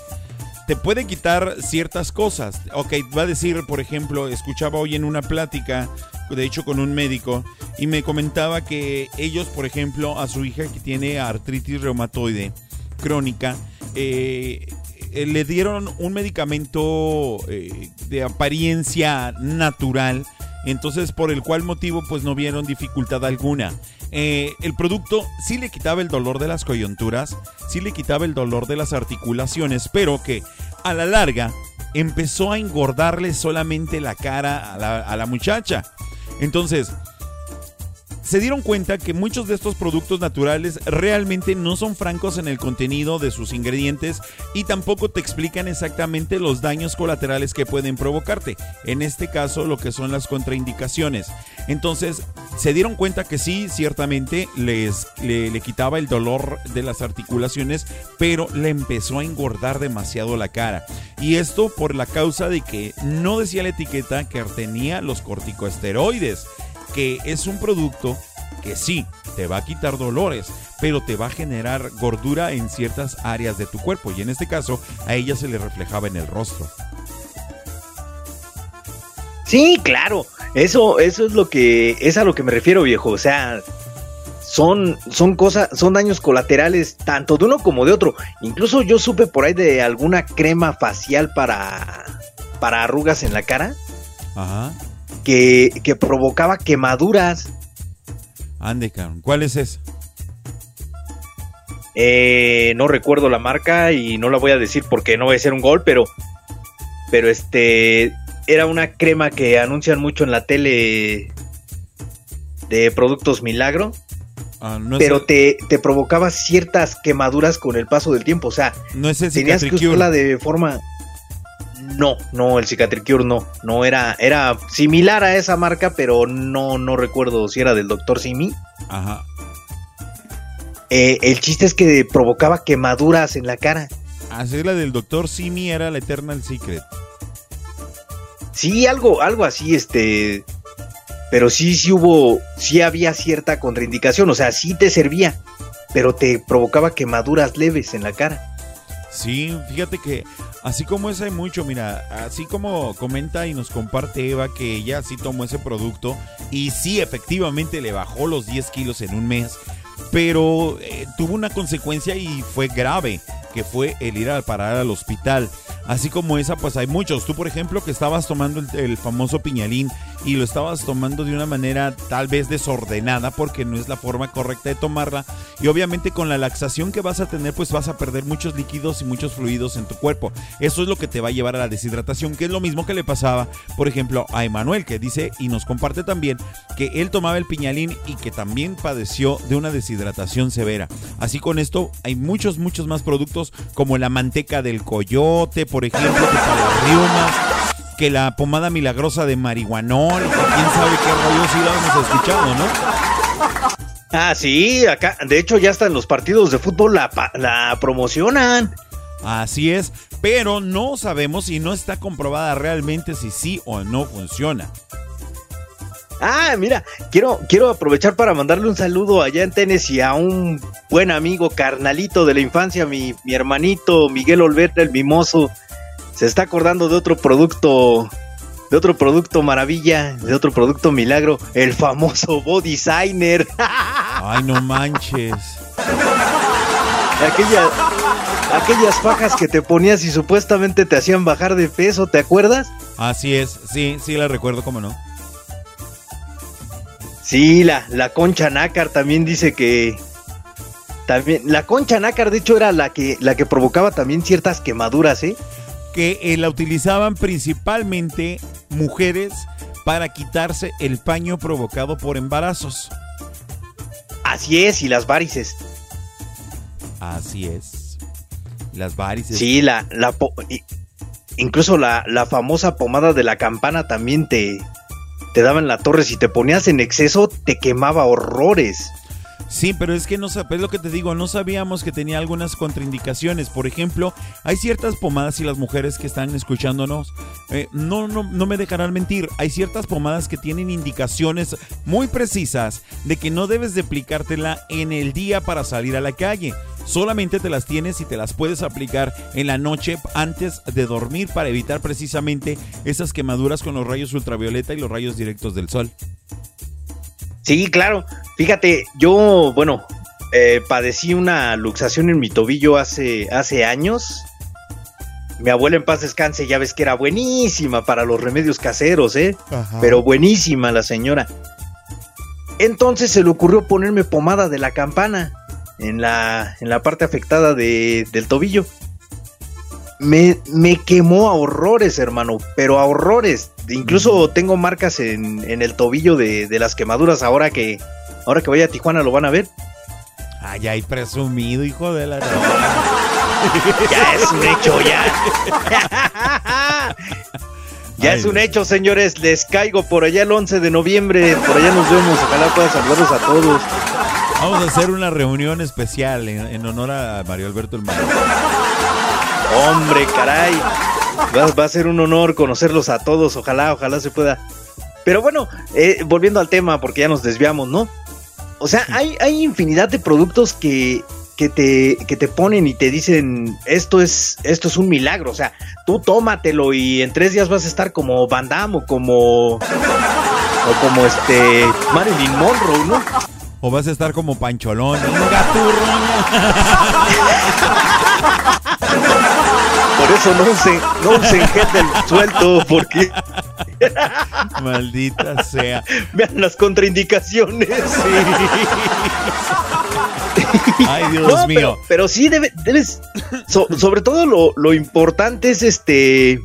te puede quitar ciertas cosas. Ok, va a decir, por ejemplo, escuchaba hoy en una plática, de hecho con un médico, y me comentaba que ellos, por ejemplo, a su hija que tiene artritis reumatoide crónica, eh, le dieron un medicamento eh, de apariencia natural, entonces por el cual motivo pues no vieron dificultad alguna. Eh, el producto sí le quitaba el dolor de las coyunturas, sí le quitaba el dolor de las articulaciones, pero que a la larga empezó a engordarle solamente la cara a la, a la muchacha. Entonces, se dieron cuenta que muchos de estos productos naturales realmente no son francos en el contenido de sus ingredientes y tampoco te explican exactamente los daños colaterales que pueden provocarte. En este caso, lo que son las contraindicaciones. Entonces, se dieron cuenta que sí, ciertamente les le, quitaba el dolor de las articulaciones, pero le empezó a engordar demasiado la cara. Y esto por la causa de que no decía la etiqueta que tenía los corticosteroides que es un producto que sí, te va a quitar dolores, pero te va a generar gordura en ciertas áreas de tu cuerpo. Y en este caso, a ella se le reflejaba en el rostro. Sí, claro. Eso, eso es lo que, es a lo que me refiero, viejo. O sea, son, son cosas, son daños colaterales tanto de uno como de otro. Incluso yo supe por ahí de alguna crema facial para, para arrugas en la cara. Ajá que, provocaba quemaduras. Ande, ¿cuál es esa? Eh, no recuerdo la marca y no la voy a decir porque no va a ser un gol, pero, pero este era una crema que anuncian mucho en la tele de productos Milagro. Ah, pero te, te, provocaba ciertas quemaduras con el paso del tiempo. O sea, no es tenías que usarla de forma No, no, el Cicatricure no. No era, era similar a esa marca, pero no, no recuerdo si era del Dr. Simi. Ajá. Eh, el chiste es que provocaba quemaduras en la cara. Así la del Dr. Simi era la Eternal Secret. Sí, algo, algo así, este. Pero sí, sí hubo, sí había cierta contraindicación, o sea, sí te servía, pero te provocaba quemaduras leves en la cara. Sí, fíjate que así como esa hay mucho, mira, así como comenta y nos comparte Eva que ella sí tomó ese producto y sí efectivamente le bajó los 10 kilos en un mes, pero eh, tuvo una consecuencia y fue grave, que fue el ir a parar al hospital. Así como esa, pues hay muchos. Tú, por ejemplo, que estabas tomando el, famoso piñalín y lo estabas tomando de una manera tal vez desordenada porque no es la forma correcta de tomarla. Y obviamente con la laxación que vas a tener, pues vas a perder muchos líquidos y muchos fluidos en tu cuerpo. Eso es lo que te va a llevar a la deshidratación, que es lo mismo que le pasaba, por ejemplo, a Emanuel, que dice y nos comparte también que él tomaba el piñalín y que también padeció de una deshidratación severa. Así con esto hay muchos, muchos más productos como la manteca del coyote, por ejemplo, que para las riumas, que la pomada milagrosa de marihuanol, que quién sabe qué rollo sí lo hemos escuchado, ¿no? Ah, sí, acá, de hecho ya hasta en los partidos de fútbol la, la promocionan. Así es, pero no sabemos si no está comprobada realmente si sí o no funciona. Ah, mira, quiero, quiero aprovechar para mandarle un saludo allá en Tennessee a un buen amigo, carnalito de la infancia, mi, mi hermanito Miguel Olvera, el mimoso. Se está acordando de otro producto, de otro producto maravilla, de otro producto milagro, el famoso Body Designer. Ay, no manches. Aquella, aquellas fajas que te ponías y supuestamente te hacían bajar de peso, ¿te acuerdas? Así es, sí, sí la recuerdo, cómo no. Sí, la, la concha nácar también dice que. También, la concha nácar, de hecho, era la que, la que provocaba también ciertas quemaduras, ¿eh? Que eh, la utilizaban principalmente mujeres para quitarse el paño provocado por embarazos. Así es, y las varices. Así es. Las varices. Sí, la, la incluso la, la famosa pomada de la campana también te, te daban la torre. Si te ponías en exceso, te quemaba horrores. Sí, pero es que no sabes lo que te digo, no sabíamos que tenía algunas contraindicaciones. Por ejemplo, hay ciertas pomadas y las mujeres que están escuchándonos, eh, no, no, no me dejarán mentir, hay ciertas pomadas que tienen indicaciones muy precisas de que no debes de aplicártela en el día para salir a la calle. Solamente te las tienes y te las puedes aplicar en la noche antes de dormir para evitar precisamente esas quemaduras con los rayos ultravioleta y los rayos directos del sol. Sí, claro. Fíjate, yo, bueno, eh, padecí una luxación en mi tobillo hace, hace años. Mi abuela en paz descanse, ya ves que era buenísima para los remedios caseros, ¿eh? Ajá. Pero buenísima la señora. Entonces se le ocurrió ponerme pomada de la campana en la, en la parte afectada de, del tobillo. Me, me, quemó a horrores, hermano, pero a horrores. Incluso tengo marcas en, en el tobillo de, de, las quemaduras ahora que ahora que vaya a Tijuana lo van a ver. Ay, ay, presumido, hijo de la... ya es un hecho, ya. ya ay, es un hecho, señores. Les caigo por allá el 11 de noviembre. Por allá nos vemos. Ojalá pueda saludarlos a todos. Vamos a hacer una reunión especial en, en honor a Mario Alberto el Mayor. Hombre, caray. Va, va, a ser un honor conocerlos a todos. Ojalá, ojalá se pueda. Pero bueno, eh, volviendo al tema, porque ya nos desviamos, ¿no? O sea, hay, hay infinidad de productos que, que, te, que te ponen y te dicen, esto es, esto es un milagro. O sea, tú tómatelo y en tres días vas a estar como Van Damme o como, o como este Marilyn Monroe, ¿no? O vas a estar como Pancholón. Por eso no usen, no usen gel del suelto, porque. Maldita sea. Vean las contraindicaciones. Sí. Ay, Dios no, mío. Pero, pero, sí debe, debes. So, sobre todo lo, lo importante es este.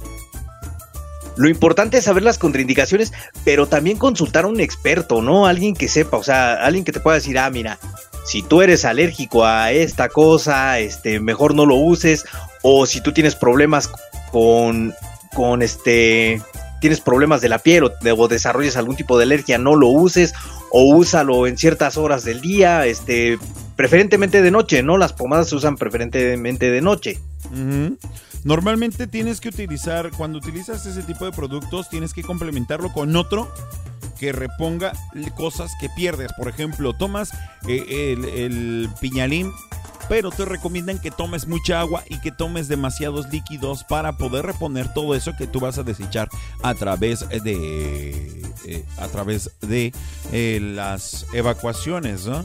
Lo importante es saber las contraindicaciones, pero también consultar a un experto, ¿no? Alguien que sepa, o sea, alguien que te pueda decir, ah, mira, si tú eres alérgico a esta cosa, este, mejor no lo uses, o si tú tienes problemas con con este tienes problemas de la piel o, desarrollas algún tipo de alergia, no lo uses o úsalo en ciertas horas del día, este preferentemente de noche, ¿no? Las pomadas se usan preferentemente de noche. Normalmente tienes que utilizar, cuando utilizas ese tipo de productos, tienes que complementarlo con otro que reponga cosas que pierdes. Por ejemplo, tomas eh, el, el piñalín, pero te recomiendan que tomes mucha agua y que tomes demasiados líquidos para poder reponer todo eso que tú vas a desechar a través de eh, a través de eh, las evacuaciones, ¿no?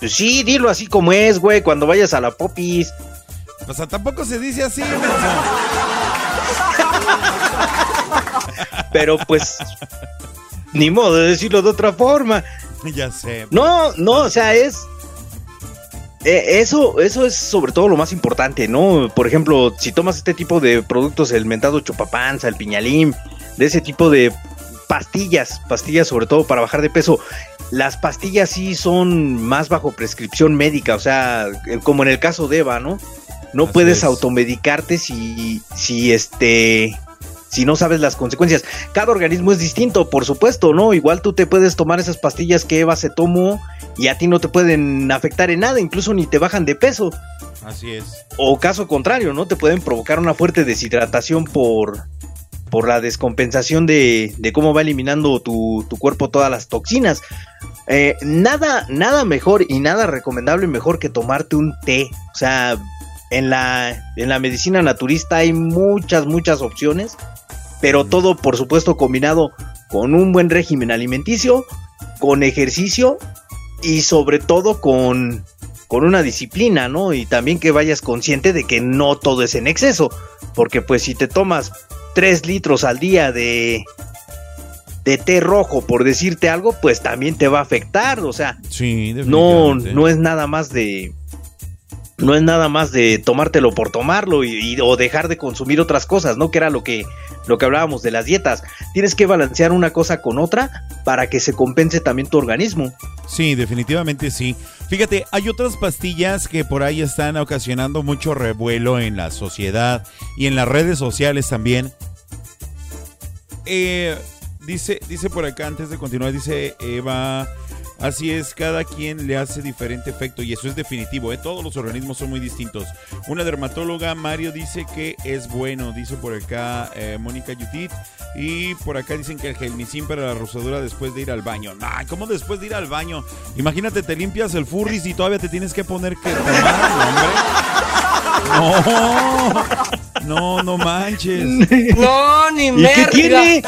Pues sí, dilo así como es, güey, cuando vayas a la popis. O sea, tampoco se dice así, Pero pues, ni modo de decirlo de otra forma. Ya sé. No, no, o sea, es. eh, eso, eso es sobre todo lo más importante, ¿no? Por ejemplo, si tomas este tipo de productos, el mentado chupapanza, el piñalín, de ese tipo de pastillas, pastillas sobre todo para bajar de peso, las pastillas sí son más bajo prescripción médica, o sea, eh, como en el caso de Eva, ¿no? No Así puedes es. automedicarte si, si este, si no sabes las consecuencias. Cada organismo es distinto, por supuesto, ¿no? Igual tú te puedes tomar esas pastillas que Eva se tomó y a ti no te pueden afectar en nada, incluso ni te bajan de peso. Así es. O caso contrario, ¿no? Te pueden provocar una fuerte deshidratación por, por la descompensación de, de cómo va eliminando tu, tu cuerpo todas las toxinas. Eh, nada, nada mejor y nada recomendable mejor que tomarte un té. O sea, en la, en la medicina naturista hay muchas, muchas opciones, pero todo, por supuesto, combinado con un buen régimen alimenticio, con ejercicio y sobre todo con, con una disciplina, ¿no? Y también que vayas consciente de que no todo es en exceso, porque pues si te tomas 3 litros al día de, de té rojo, por decirte algo, pues también te va a afectar, o sea, Sí, no, no es nada más de. No es nada más de tomártelo por tomarlo y, o dejar de consumir otras cosas, ¿no? Que era lo que, lo que hablábamos de las dietas. Tienes que balancear una cosa con otra para que se compense también tu organismo. Sí, definitivamente sí. Fíjate, hay otras pastillas que por ahí están ocasionando mucho revuelo en la sociedad y en las redes sociales también. Eh, dice, dice por acá, antes de continuar, dice Eva, así es, cada quien le hace diferente efecto y eso es definitivo, ¿eh? todos los organismos son muy distintos. Una dermatóloga, Mario, dice que es bueno, dice por acá eh, Mónica Yutit, y por acá dicen que el gelmicín para la rosadura después de ir al baño. Nah, ¿cómo después de ir al baño? Imagínate, te limpias el furris y todavía te tienes que poner que tomar, hombre. No, no, no manches. No, ni ¿Y qué tiene?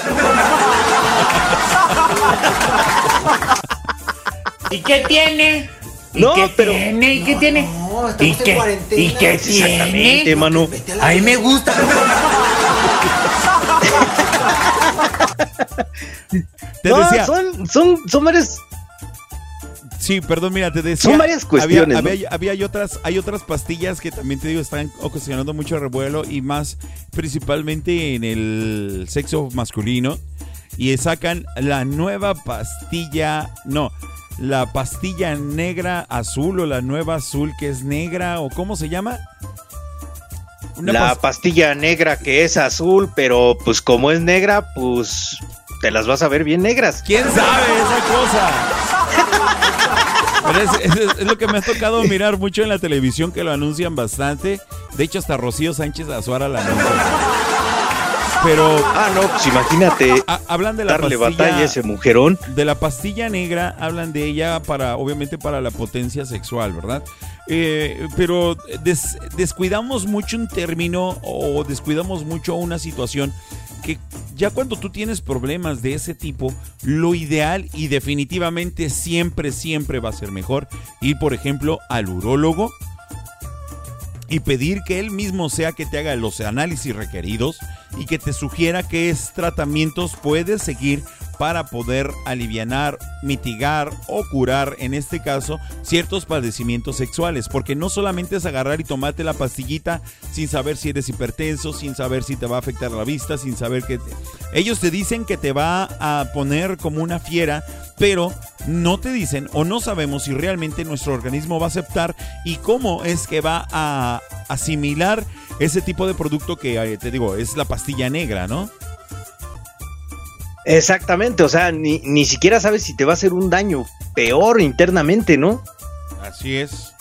¿Y qué tiene? ¿Y No, qué pero- tiene? ¿Y qué tiene? ¿Y en qué, cuarentena. ¿Y qué Exactamente, tiene? mano. A mí me gusta. Te no, decía- son, son, son varias. Sí, perdón, mira, te decía. Son varias cuestiones, Había, ¿no? había- había- hay otras, hay otras pastillas que también te digo están ocasionando mucho revuelo y más principalmente en el sexo masculino. Y sacan la nueva pastilla, no, la pastilla negra azul o la nueva azul que es negra o cómo se llama. Una la pas- pastilla negra que es azul, pero pues como es negra, pues te las vas a ver bien negras. ¿Quién sabe esa cosa? Pero es, es- es lo que me ha tocado mirar mucho en la televisión que lo anuncian bastante. De hecho, hasta Rocío Sánchez Azuara la anuncia. Pero. Ah, no, pues imagínate. hablan de la darle pastilla- batalla a ese mujerón. De la pastilla negra hablan de ella para, obviamente, para la potencia sexual, ¿verdad? Eh, pero des- descuidamos mucho un término o descuidamos mucho una situación que ya cuando tú tienes problemas de ese tipo, lo ideal y definitivamente siempre, siempre va a ser mejor ir, por ejemplo, al urólogo y pedir que él mismo sea que te haga los análisis requeridos y que te sugiera qué tratamientos puedes seguir para poder alivianar, mitigar o curar, en este caso, ciertos padecimientos sexuales. Porque no solamente es agarrar y tomarte la pastillita sin saber si eres hipertenso, sin saber si te va a afectar la vista, sin saber que... Ellos te dicen que te va a poner como una fiera, pero no te dicen o no sabemos si realmente nuestro organismo va a aceptar y cómo es que va a asimilar ese tipo de producto que eh, te digo, es la pastilla negra, ¿no? Exactamente, o sea, ni, ni siquiera sabes si te va a hacer un daño peor internamente, ¿no? Así es.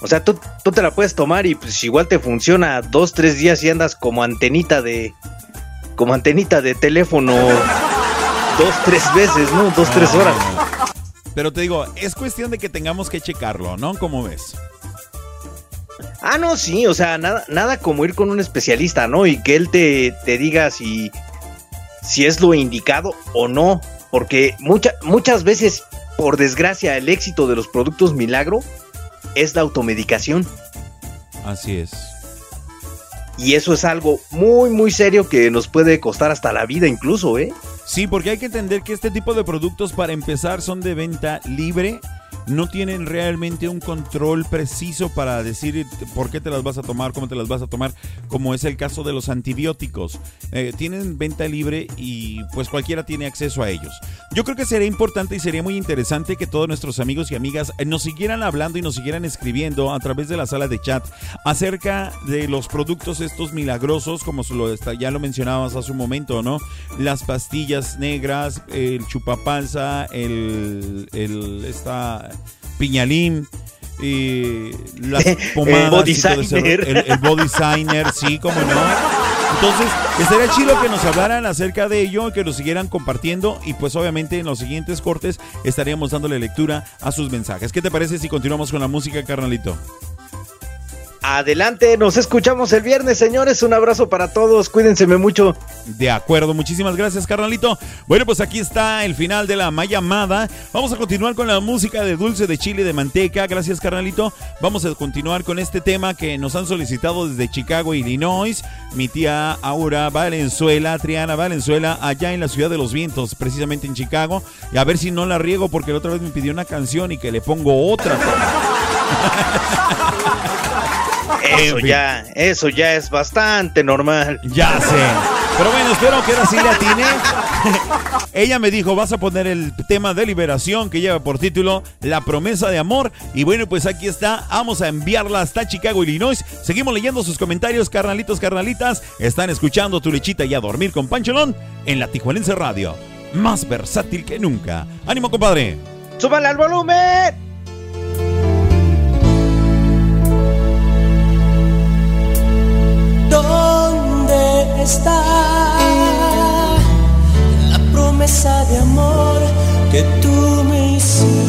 O sea, tú, tú te la puedes tomar y pues igual te funciona dos, tres días y andas como antenita de. como antenita de teléfono dos, tres veces, ¿no? Dos, tres horas. Pero te digo, es cuestión de que tengamos que checarlo, ¿no? ¿Cómo ves? Ah, no, sí, o sea, nada, nada como ir con un especialista, ¿no? Y que él te, te diga si, si es lo indicado o no. Porque mucha- muchas veces, por desgracia, el éxito de los productos milagro es la automedicación. Así es. Y eso es algo muy, muy serio que nos puede costar hasta la vida incluso, ¿eh? Sí, porque hay que entender que este tipo de productos para empezar son de venta libre. No tienen realmente un control preciso para decir por qué te las vas a tomar, cómo te las vas a tomar, como es el caso de los antibióticos. Eh, tienen venta libre y pues cualquiera tiene acceso a ellos. Yo creo que sería importante y sería muy interesante que todos nuestros amigos y amigas eh, nos siguieran hablando y nos siguieran escribiendo a través de la sala de chat acerca de los productos estos milagrosos, como ya lo mencionabas hace un momento, ¿no? Las pastillas negras, el chupapalsa, el, el esta piñalín. Y las El pomadas body y todo ese- designer. el, el body designer, sí, como no. Entonces, estaría chido que nos hablaran acerca de ello, que lo siguieran compartiendo y pues obviamente en los siguientes cortes estaríamos dándole lectura a sus mensajes. ¿Qué te parece si continuamos con la música, carnalito? Adelante, nos escuchamos el viernes, señores. Un abrazo para todos, cuídense mucho. De acuerdo, muchísimas gracias, carnalito. Bueno, pues aquí está el final de la llamada. Vamos a continuar con la música de dulce de chile de manteca. Gracias, carnalito. Vamos a continuar con este tema que nos han solicitado desde Chicago, Illinois. Mi tía Aura Valenzuela, Triana Valenzuela, allá en la ciudad de los vientos, precisamente en Chicago. Y a ver si no la riego porque la otra vez me pidió una canción y que le pongo otra. Eso ya, eso ya es bastante normal. Ya sé. Pero bueno, espero que ahora sí le atine. Ella me dijo, vas a poner el tema de liberación que lleva por título La promesa de amor. Y bueno, pues aquí está. Vamos a enviarla hasta Chicago, Illinois. Seguimos leyendo sus comentarios, carnalitos, carnalitas. Están escuchando tu lechita y a dormir con Pancholón en la Tijuanense Radio. Más versátil que nunca. ¡Ánimo, compadre! ¡Súbale al volumen! Está la promesa de amor que tú me hiciste?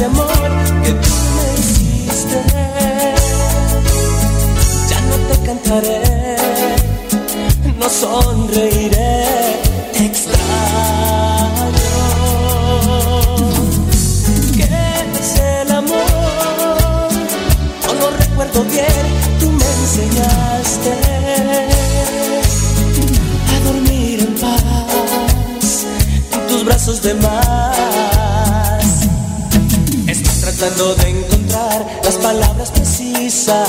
De amor que tú me hiciste? Ya no te cantaré, no sonreiré, te extraño. ¿Qué es el amor? No lo recuerdo bien, tú me enseñaste a dormir en paz en tus brazos de más. Tratando de encontrar las palabras precisas.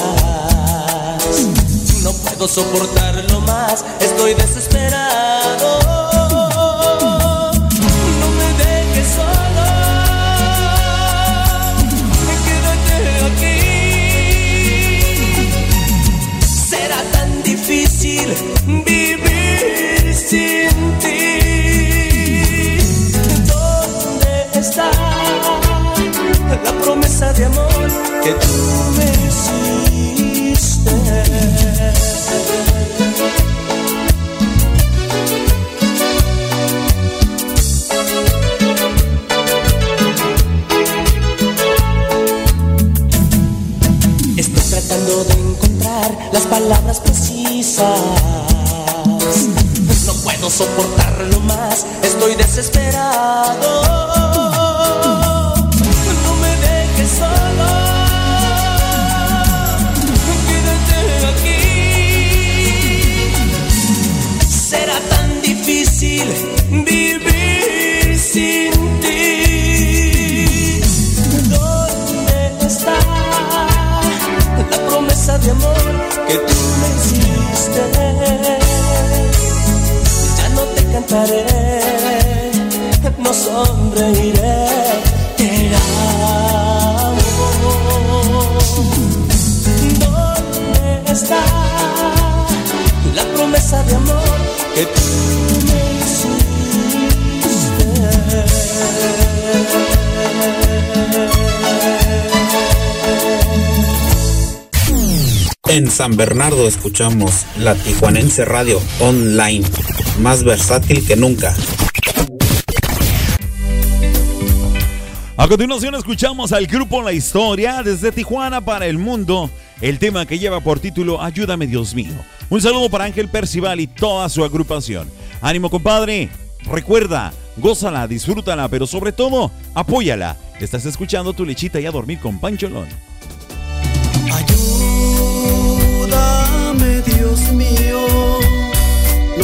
No puedo soportarlo más, estoy desesperado. Promesa de amor que tú me hiciste? Estoy tratando de encontrar las palabras precisas. No puedo soportarlo más, estoy desesperado. difícil vivir sin ti. ¿Dónde está la promesa de amor que tú me hiciste? Ya no te cantaré, no sonreiré, te amo. ¿Dónde está la promesa de amor que tú me en San Bernardo escuchamos la Tijuanense Radio Online, más versátil que nunca. A continuación escuchamos al grupo La Historia desde Tijuana para el mundo, el tema que lleva por título Ayúdame Dios mío. Un saludo para Ángel Percival y toda su agrupación. Ánimo compadre, recuerda, gózala, disfrútala, pero sobre todo, apóyala. Estás escuchando tu lechita y a dormir con Pancholón. Ayúdame Dios mío, no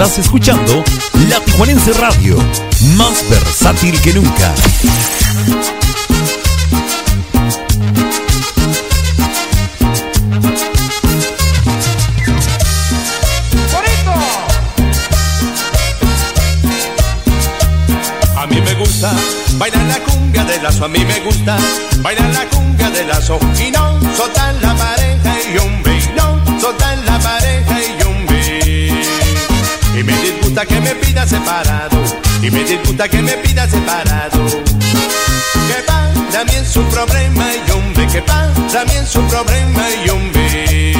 Estás escuchando La Tijuanense Radio, más versátil que nunca. A mí me gusta bailar la cumbia de lazo, a mí me gusta bailar la cumbia de lazo y no soltar la que me pida separado, y me disgusta que me pida separado. Que para es su problema y hombre, que para es su problema y hombre.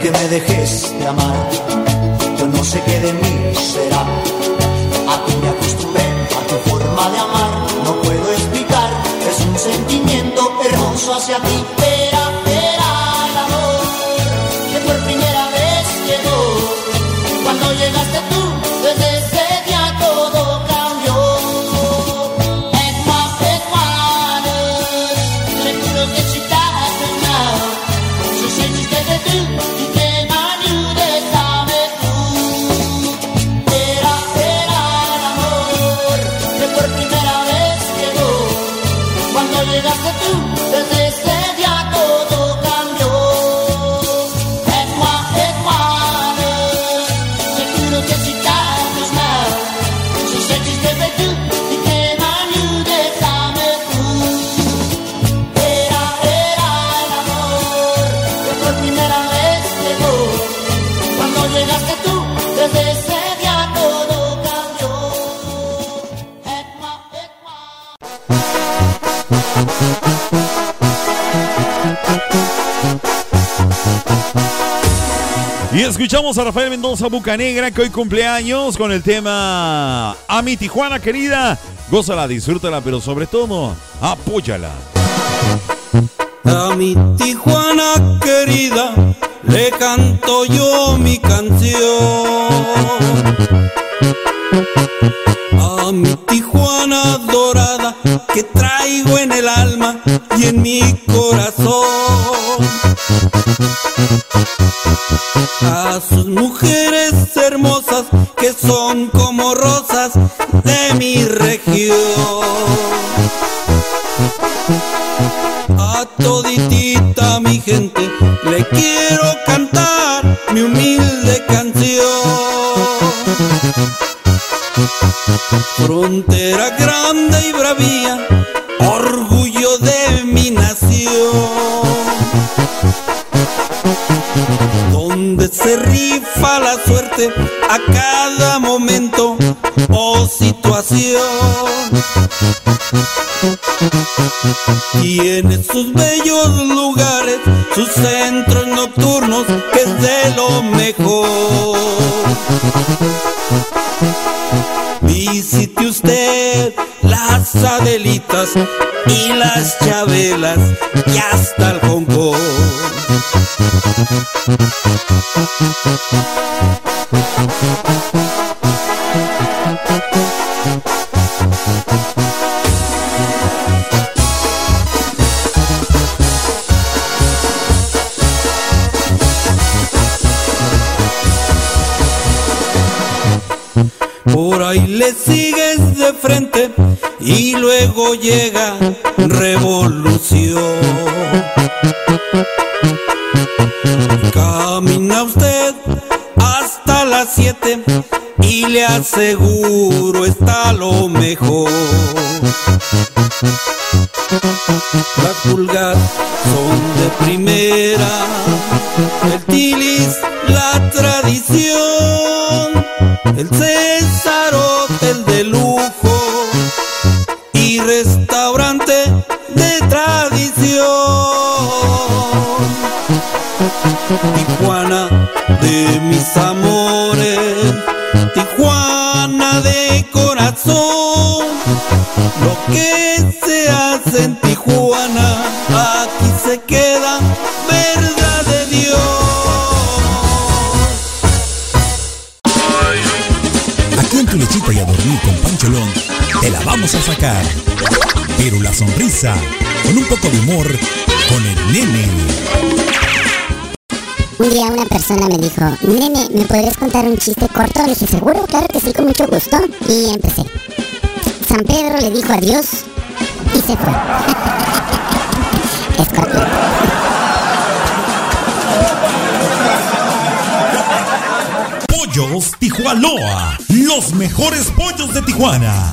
Que me dejes de amar, yo no sé qué de mí será. A ti me acostumbré, a tu forma de amar, no puedo explicar, es un sentimiento hermoso hacia ti. Escuchamos a Rafael Mendoza Bucanegra, que hoy cumpleaños con el tema A mi Tijuana querida. Gózala, disfrútala, pero sobre todo, apóyala. A mi Tijuana querida le canto yo mi canción. A mi Tijuana dorada que traigo en el alma y en mi de mi región. A toditita mi gente le quiero cantar mi humilde canción. Frontera grande y bravía, orgullo de mi nación. Donde se rifa la suerte sus centros nocturnos, que es de lo mejor. Visite usted las Adelitas y las Chabelas y hasta el Hong. Tijuana de mis amores, Tijuana de corazón, lo que se hace en Tijuana, aquí se queda, verdad de Dios. Aquí en tu lechita y a dormir con Pancholón, te la vamos a sacar. Pero la sonrisa, con un poco de humor, con el nene. Un día una persona me dijo, nene, ¿me podrías contar un chiste corto? Le dije, seguro, claro que sí, con mucho gusto. Y empecé. San Pedro le dijo adiós y se fue. Escorpión. Pollos Tijuanoa, los mejores pollos de Tijuana.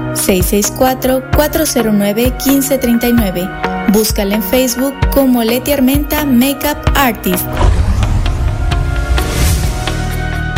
664-409-1539. Búscala en Facebook como Leti Armenta Makeup Artist.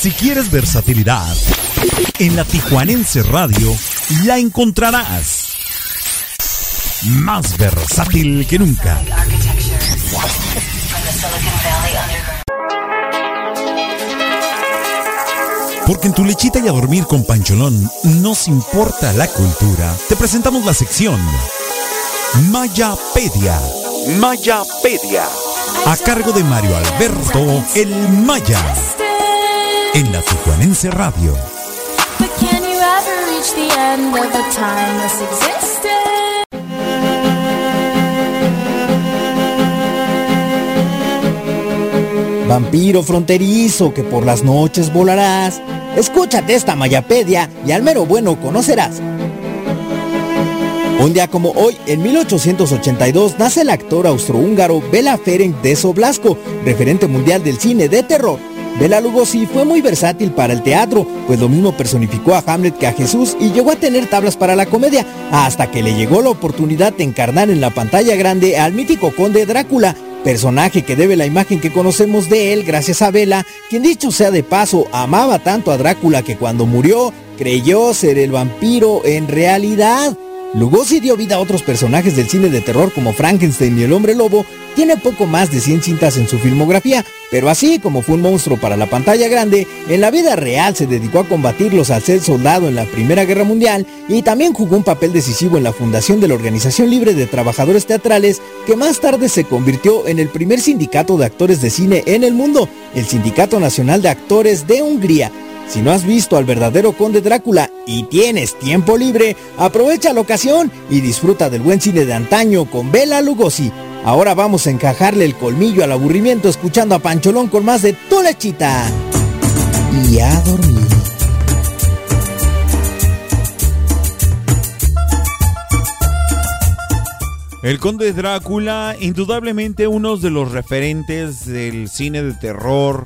Si quieres versatilidad, en la Tijuanense Radio la encontrarás. Más versátil que nunca. Porque en tu lechita y a dormir con Pancholón nos importa la cultura. Te presentamos la sección Mayapedia. Mayapedia. A cargo de Mario Alberto El Maya. En la Tijuanense Radio. Vampiro fronterizo que por las noches volarás. Escúchate esta mayapedia y al mero bueno conocerás. Un día como hoy, en 1882, nace el actor austrohúngaro Bela Ferenc de Soblasco, referente mundial del cine de terror. Bela Lugosi fue muy versátil para el teatro, pues lo mismo personificó a Hamlet que a Jesús y llegó a tener tablas para la comedia, hasta que le llegó la oportunidad de encarnar en la pantalla grande al mítico conde Drácula, personaje que debe la imagen que conocemos de él gracias a Bela, quien dicho sea de paso, amaba tanto a Drácula que cuando murió creyó ser el vampiro en realidad. Lugosi dio vida a otros personajes del cine de terror como Frankenstein y el hombre lobo, tiene poco más de 100 cintas en su filmografía, pero así como fue un monstruo para la pantalla grande, en la vida real se dedicó a combatirlos al ser soldado en la Primera Guerra Mundial y también jugó un papel decisivo en la fundación de la Organización Libre de Trabajadores Teatrales, que más tarde se convirtió en el primer sindicato de actores de cine en el mundo, el Sindicato Nacional de Actores de Hungría, si no has visto al verdadero conde Drácula y tienes tiempo libre, aprovecha la ocasión y disfruta del buen cine de antaño con Bela Lugosi. Ahora vamos a encajarle el colmillo al aburrimiento escuchando a Pancholón con más de Tu Lechita. Y a dormir. El Conde Drácula, indudablemente uno de los referentes del cine de terror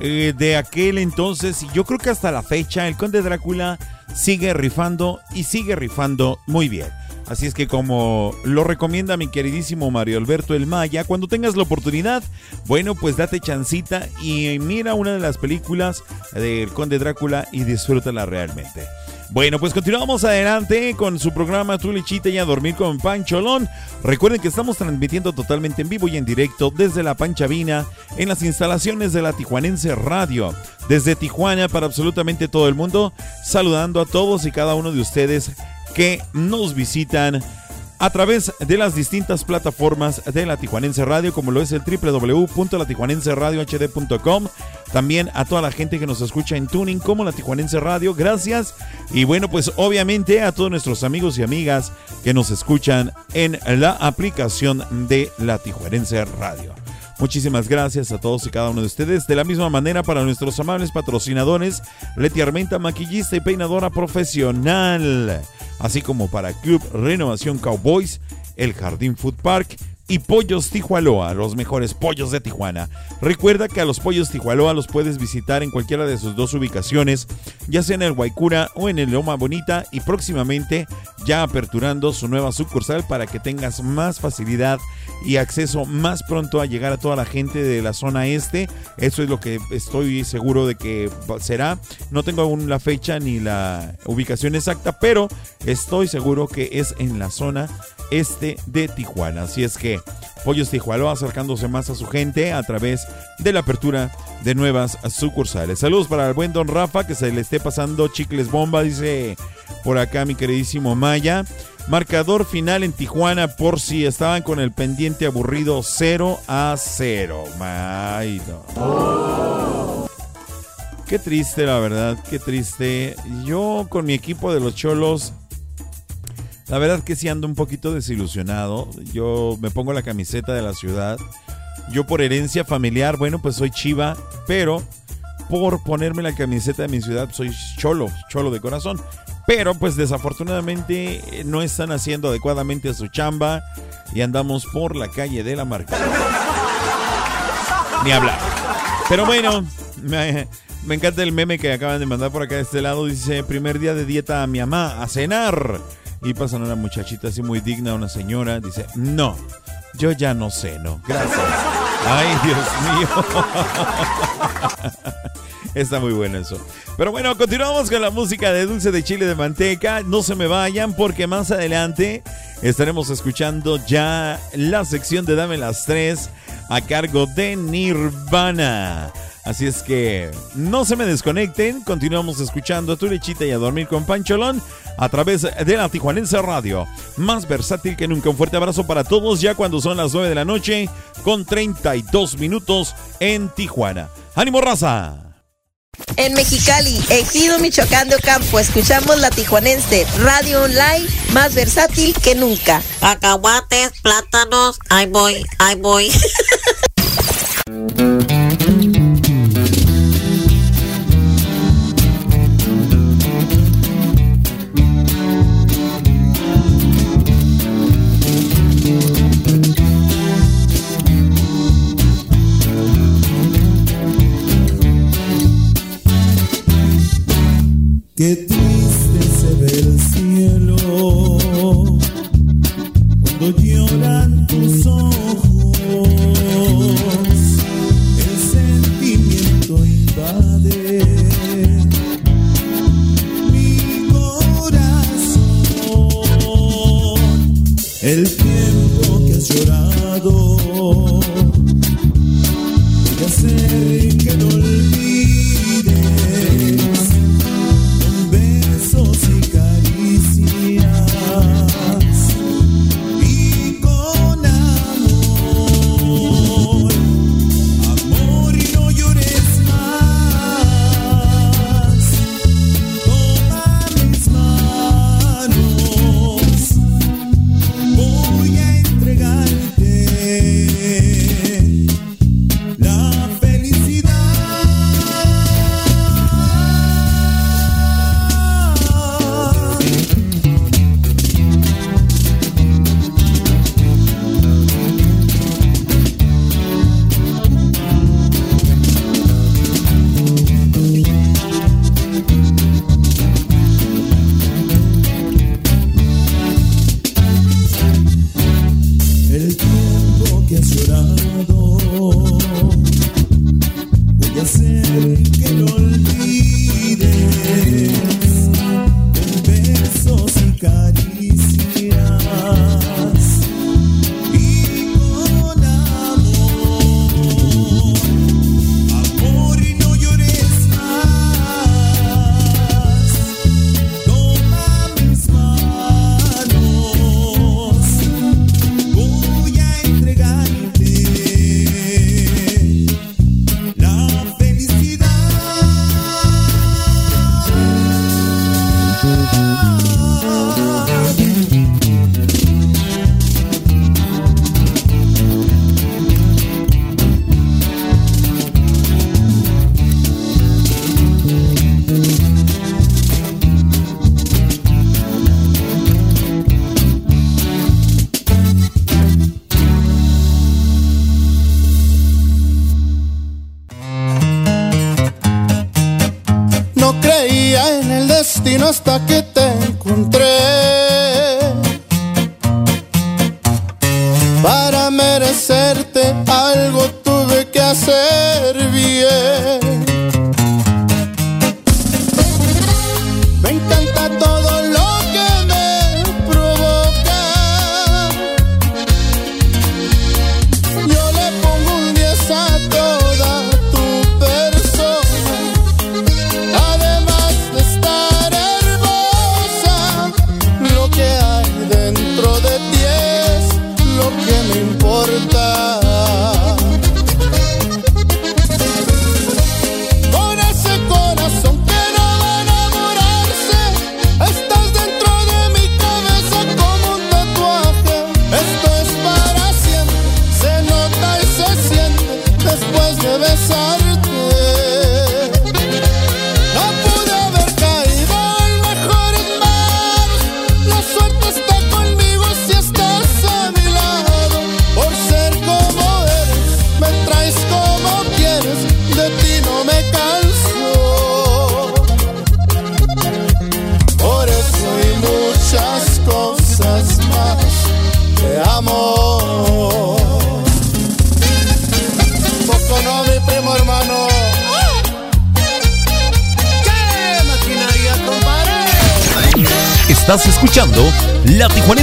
eh, de aquel entonces y yo creo que hasta la fecha el Conde Drácula sigue rifando y sigue rifando muy bien. Así es que como lo recomienda mi queridísimo Mario Alberto El Maya, cuando tengas la oportunidad, bueno, pues date chancita y mira una de las películas del Conde Drácula y disfrútala realmente. Bueno, pues continuamos adelante con su programa Tu Lechita y a dormir con Pancholón. Recuerden que estamos transmitiendo totalmente en vivo y en directo desde la Panchavina en las instalaciones de la Tijuanense Radio. Desde Tijuana para absolutamente todo el mundo, saludando a todos y cada uno de ustedes que nos visitan a través de las distintas plataformas de la Tijuanense Radio, como lo es el www.latijuanenseradiohd.com. También a toda la gente que nos escucha en Tuning como la Tijuanense Radio, gracias. Y bueno, pues obviamente a todos nuestros amigos y amigas que nos escuchan en la aplicación de la Tijuanense Radio. Muchísimas gracias a todos y cada uno de ustedes. De la misma manera para nuestros amables patrocinadores, Leti Armenta, maquillista y peinadora profesional, así como para Club Renovación Cowboys, el Jardín Food Park y Pollos Tijualoa, los mejores pollos de Tijuana. Recuerda que a los Pollos Tijualoa los puedes visitar en cualquiera de sus dos ubicaciones, ya sea en el Guaycura o en el Loma Bonita y próximamente ya aperturando su nueva sucursal para que tengas más facilidad y acceso más pronto a llegar a toda la gente de la zona este. Eso es lo que estoy seguro de que será. No tengo aún la fecha ni la ubicación exacta, pero estoy seguro que es en la zona este de Tijuana. Así es que Pollos Tijuana acercándose más a su gente a través de la apertura de nuevas sucursales. Saludos para el buen don Rafa, que se le esté pasando chicles bomba, dice por acá mi queridísimo Maya. Marcador final en Tijuana por si estaban con el pendiente aburrido 0 a 0. Ay, no. Qué triste, la verdad, qué triste. Yo con mi equipo de los Cholos la verdad que sí ando un poquito desilusionado. Yo me pongo la camiseta de la ciudad. Yo por herencia familiar, bueno, pues soy chiva, pero por ponerme la camiseta de mi ciudad soy cholo, cholo de corazón. Pero pues desafortunadamente eh, no están haciendo adecuadamente su chamba y andamos por la calle de la marca. Ni hablar. Pero bueno, me, me encanta el meme que acaban de mandar por acá de este lado. Dice, primer día de dieta a mi mamá, a cenar. Y pasan una muchachita así muy digna, una señora, dice, no, yo ya no sé, no, gracias. Ay, Dios mío. Está muy bueno eso. Pero bueno, continuamos con la música de Dulce de Chile de Manteca. No se me vayan porque más adelante estaremos escuchando ya la sección de Dame las Tres a cargo de Nirvana. Así es que no se me desconecten, continuamos escuchando a tu lechita y a dormir con Pancholón a través de la Tijuanense Radio. Más versátil que nunca. Un fuerte abrazo para todos ya cuando son las 9 de la noche con 32 minutos en Tijuana. ¡Ánimo raza! En Mexicali, Ejido Michoacán de Ocampo, escuchamos la Tijuanense Radio Online, más versátil que nunca. Cacahuates, plátanos, ahí voy, ahí voy. Get.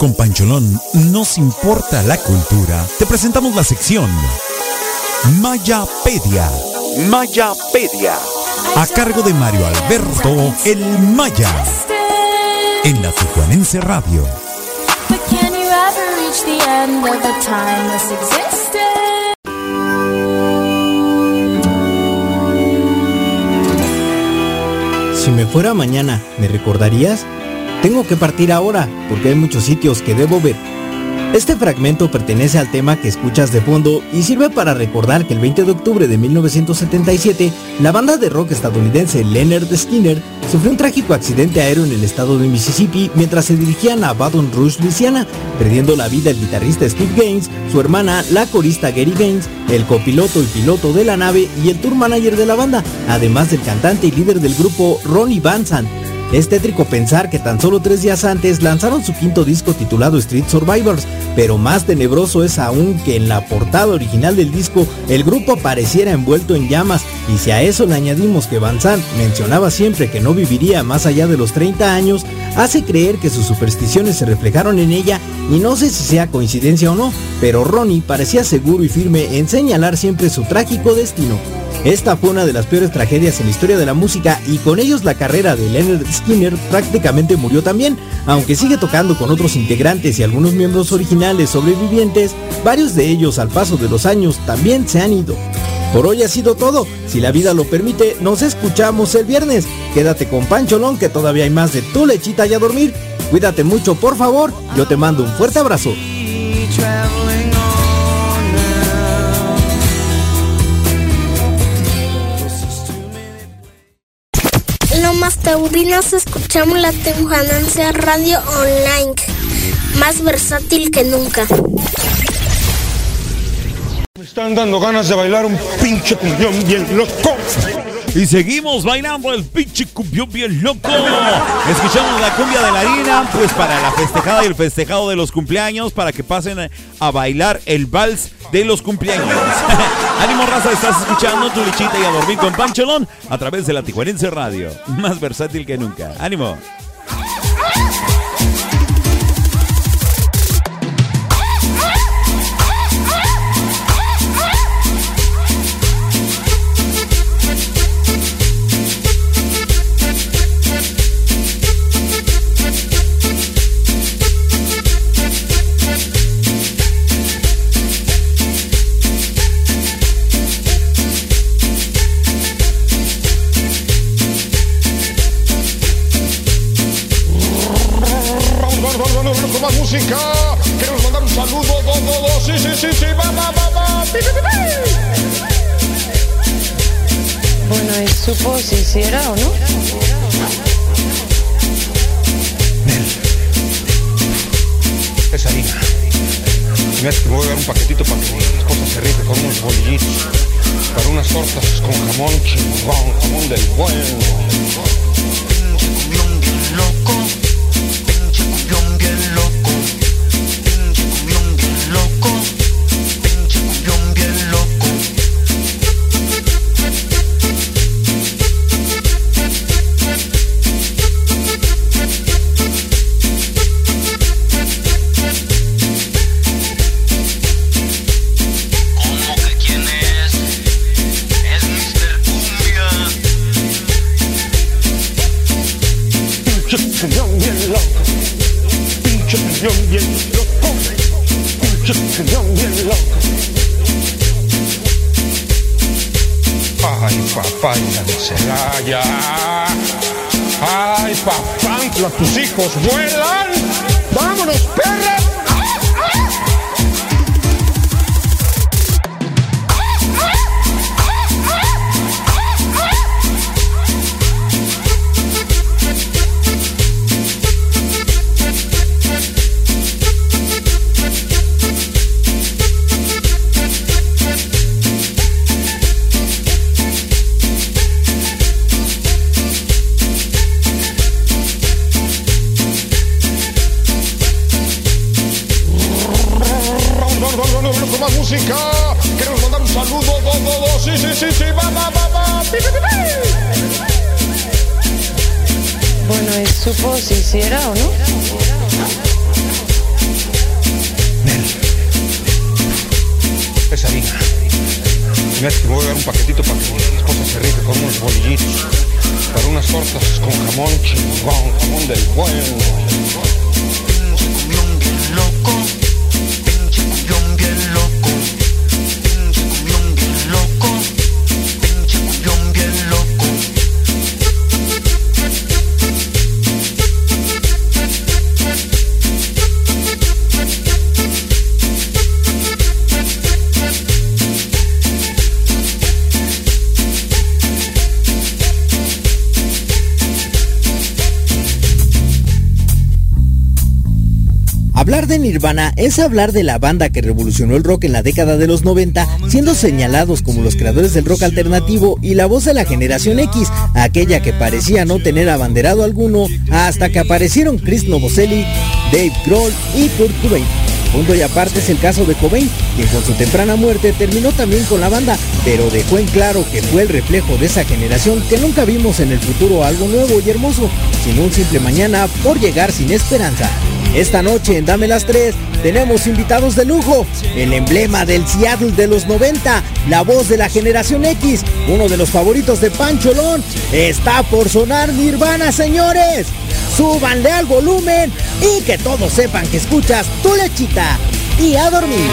Con Pancholón nos importa la cultura. Te presentamos la sección Mayapedia. Mayapedia. A cargo de Mario Alberto El Maya. En la Tijuanense Radio. Si me fuera mañana, ¿me recordarías? Tengo que partir ahora, porque hay muchos sitios que debo ver. Este fragmento pertenece al tema que escuchas de fondo y sirve para recordar que el 20 de octubre de 1977, la banda de rock estadounidense Leonard Skinner sufrió un trágico accidente aéreo en el estado de Mississippi mientras se dirigían a Baton Rouge, Louisiana, perdiendo la vida el guitarrista Steve Gaines, su hermana, la corista Gary Gaines, el copiloto y piloto de la nave y el tour manager de la banda, además del cantante y líder del grupo Ronnie Van Sant. Es tétrico pensar que tan solo tres días antes lanzaron su quinto disco titulado Street Survivors, pero más tenebroso es aún que en la portada original del disco el grupo pareciera envuelto en llamas y si a eso le añadimos que Van Sant mencionaba siempre que no viviría más allá de los 30 años, hace creer que sus supersticiones se reflejaron en ella y no sé si sea coincidencia o no, pero Ronnie parecía seguro y firme en señalar siempre su trágico destino. Esta fue una de las peores tragedias en la historia de la música y con ellos la carrera de Leonard Skinner prácticamente murió también, aunque sigue tocando con otros integrantes y algunos miembros originales sobrevivientes, varios de ellos al paso de los años también se han ido. Por hoy ha sido todo, si la vida lo permite, nos escuchamos el viernes. Quédate con Pancholón que todavía hay más de tu lechita y a dormir. Cuídate mucho, por favor, yo te mando un fuerte abrazo. Lomas Taurinas escuchamos la Temujananse Radio Online, más versátil que nunca. Me están dando ganas de bailar un pinche cumbión bien loco. Y seguimos bailando el pinche cumbión bien loco. Escuchamos la cumbia de la harina, pues para la festejada y el festejado de los cumpleaños, para que pasen a bailar el vals de los cumpleaños. Ánimo raza, estás escuchando tu lechita y a dormir con Pancholón a través de la Tijuanense Radio. Más versátil que nunca. Ánimo. Queremos mandar un saludo. Do, do, do. Sí, sí, sí, sí. Va, va, va, va. Bueno, ¿y supo si hiciera o no? Es harina. Mira, te voy a dar un paquetito para que mi esposa se rife con unos bolillitos. Para unas tortas con jamón chingón, jamón del bueno. De Celaya. Ay, papá, tus hijos vuelan. Vámonos, perra. Es hablar de la banda que revolucionó el rock en la década de los 90, siendo señalados como los creadores del rock alternativo y la voz de la generación X, aquella que parecía no tener abanderado alguno, hasta que aparecieron Chris Novoselic, Dave Grohl y Kurt Cobain. Punto y aparte es el caso de Cobain, quien con su temprana muerte terminó también con la banda, pero dejó en claro que fue el reflejo de esa generación que nunca vimos en el futuro algo nuevo y hermoso, sino un simple mañana por llegar sin esperanza. Esta noche en Dame las 3 tenemos invitados de lujo, el emblema del Seattle de los 90, la voz de la generación X, uno de los favoritos de Pancholón, está por sonar Nirvana, señores. Súbanle al volumen y que todos sepan que escuchas tu lechita y a dormir.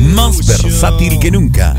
Más versátil que nunca.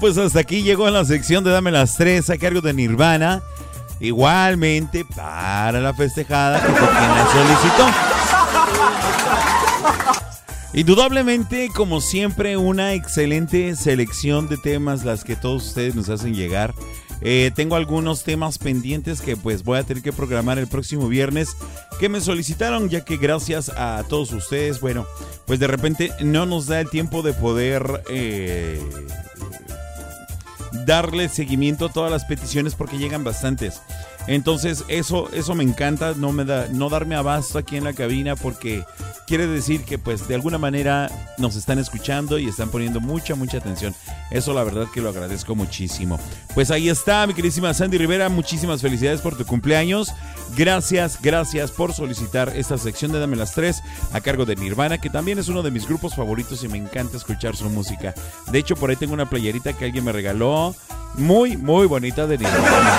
Pues hasta aquí llegó la sección de Dame las Tres a cargo de Nirvana. Igualmente para la festejada que la solicitó. Indudablemente, como siempre, una excelente selección de temas las que todos ustedes nos hacen llegar. Eh, tengo algunos temas pendientes que pues voy a tener que programar el próximo viernes que me solicitaron ya que gracias a todos ustedes, bueno, pues de repente no nos da el tiempo de poder eh, darle seguimiento a todas las peticiones porque llegan bastantes. Entonces, eso, eso me encanta, no me da, no darme abasto aquí en la cabina porque quiere decir que pues de alguna manera nos están escuchando y están poniendo mucha, mucha atención. Eso la verdad que lo agradezco muchísimo. Pues ahí está, mi queridísima Sandy Rivera, muchísimas felicidades por tu cumpleaños. Gracias, gracias por solicitar esta sección de Dame las Tres a cargo de Nirvana, que también es uno de mis grupos favoritos y me encanta escuchar su música. De hecho, por ahí tengo una playerita que alguien me regaló, muy, muy bonita de Nirvana.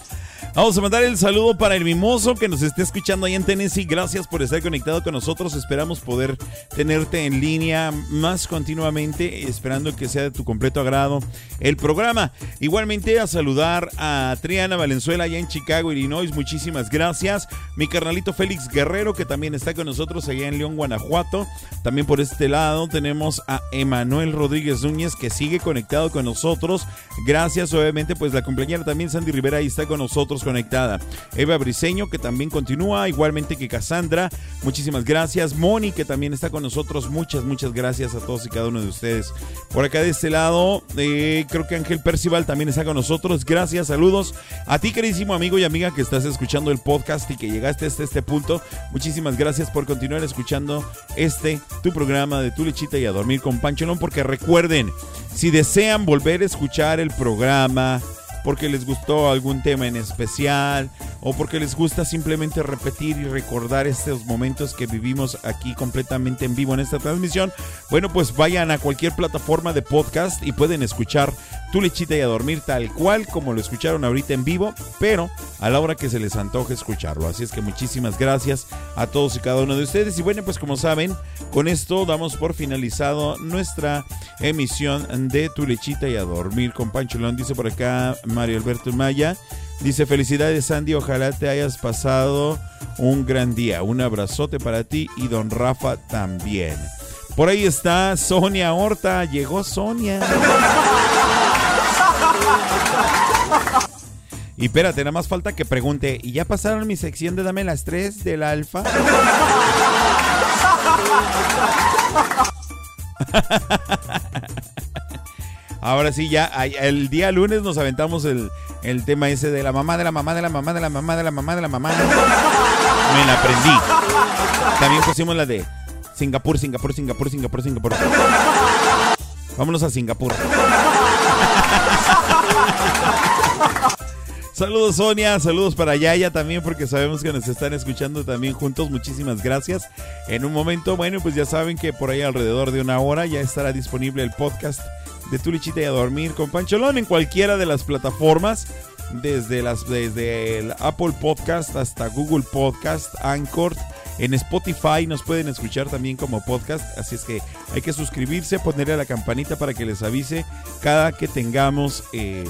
Vamos a mandar el saludo para el mimoso que nos esté escuchando ahí en Tennessee. Gracias por estar conectado con nosotros. Esperamos poder tenerte en línea más continuamente, esperando que sea de tu completo agrado el programa. Igualmente a saludar a Triana Valenzuela allá en Chicago, Illinois. Muchísimas gracias. Mi carnalito Félix Guerrero que también está con nosotros allá en León, Guanajuato. También por este lado tenemos a Emanuel Rodríguez Núñez que sigue conectado con nosotros. Gracias, obviamente, pues la compañera también Sandy Rivera ahí está con nosotros conectada. Eva Briseño, que también continúa, igualmente que Cassandra. Muchísimas gracias. Moni, que también está con nosotros. Muchas, muchas gracias a todos y cada uno de ustedes. Por acá de este lado, eh, creo que Ángel Percival también está con nosotros. Gracias, saludos. A ti, queridísimo amigo y amiga que estás escuchando el podcast y que llegaste hasta este punto. Muchísimas gracias por continuar escuchando este, tu programa de Tu Lechita y a Dormir con Pancholón. Porque recuerden, si desean volver a escuchar el programa, porque les gustó algún tema en especial o porque les gusta simplemente repetir y recordar estos momentos que vivimos aquí completamente en vivo en esta transmisión, bueno, pues vayan a cualquier plataforma de podcast y pueden escuchar Tu lechita y a dormir tal cual como lo escucharon ahorita en vivo, pero a la hora que se les antoje escucharlo. Así es que muchísimas gracias a todos y cada uno de ustedes. Y bueno, pues como saben, con esto damos por finalizado nuestra emisión de Tu lechita y a dormir con Pancholón. Dice por acá Mario Alberto Maya. Dice, felicidades Sandy, ojalá te hayas pasado un gran día. Un abrazote para ti y don Rafa también. Por ahí está Sonia Horta, llegó Sonia. Y espérate, nada más falta que pregunte, ¿y ya pasaron mi sección de Dame las tres del Alfa? Ahora sí, ya el día lunes nos aventamos el, el, tema ese de la mamá, de la mamá, de la mamá, de la mamá, de la mamá, de la mamá. Me la aprendí. También pusimos la de Singapur, Singapur, Singapur, Singapur, Singapur. Vámonos a Singapur. Saludos Sonia, saludos para Yaya también porque sabemos que nos están escuchando también juntos. Muchísimas gracias. En un momento, bueno, pues ya saben que por ahí alrededor de una hora ya estará disponible el podcast de Tu Lichita y a Dormir con Pancholón en cualquiera de las plataformas. Desde, las, desde el Apple Podcast hasta Google Podcast, Anchor, en Spotify nos pueden escuchar también como podcast, así es que hay que suscribirse, ponerle a la campanita para que les avise cada que tengamos eh,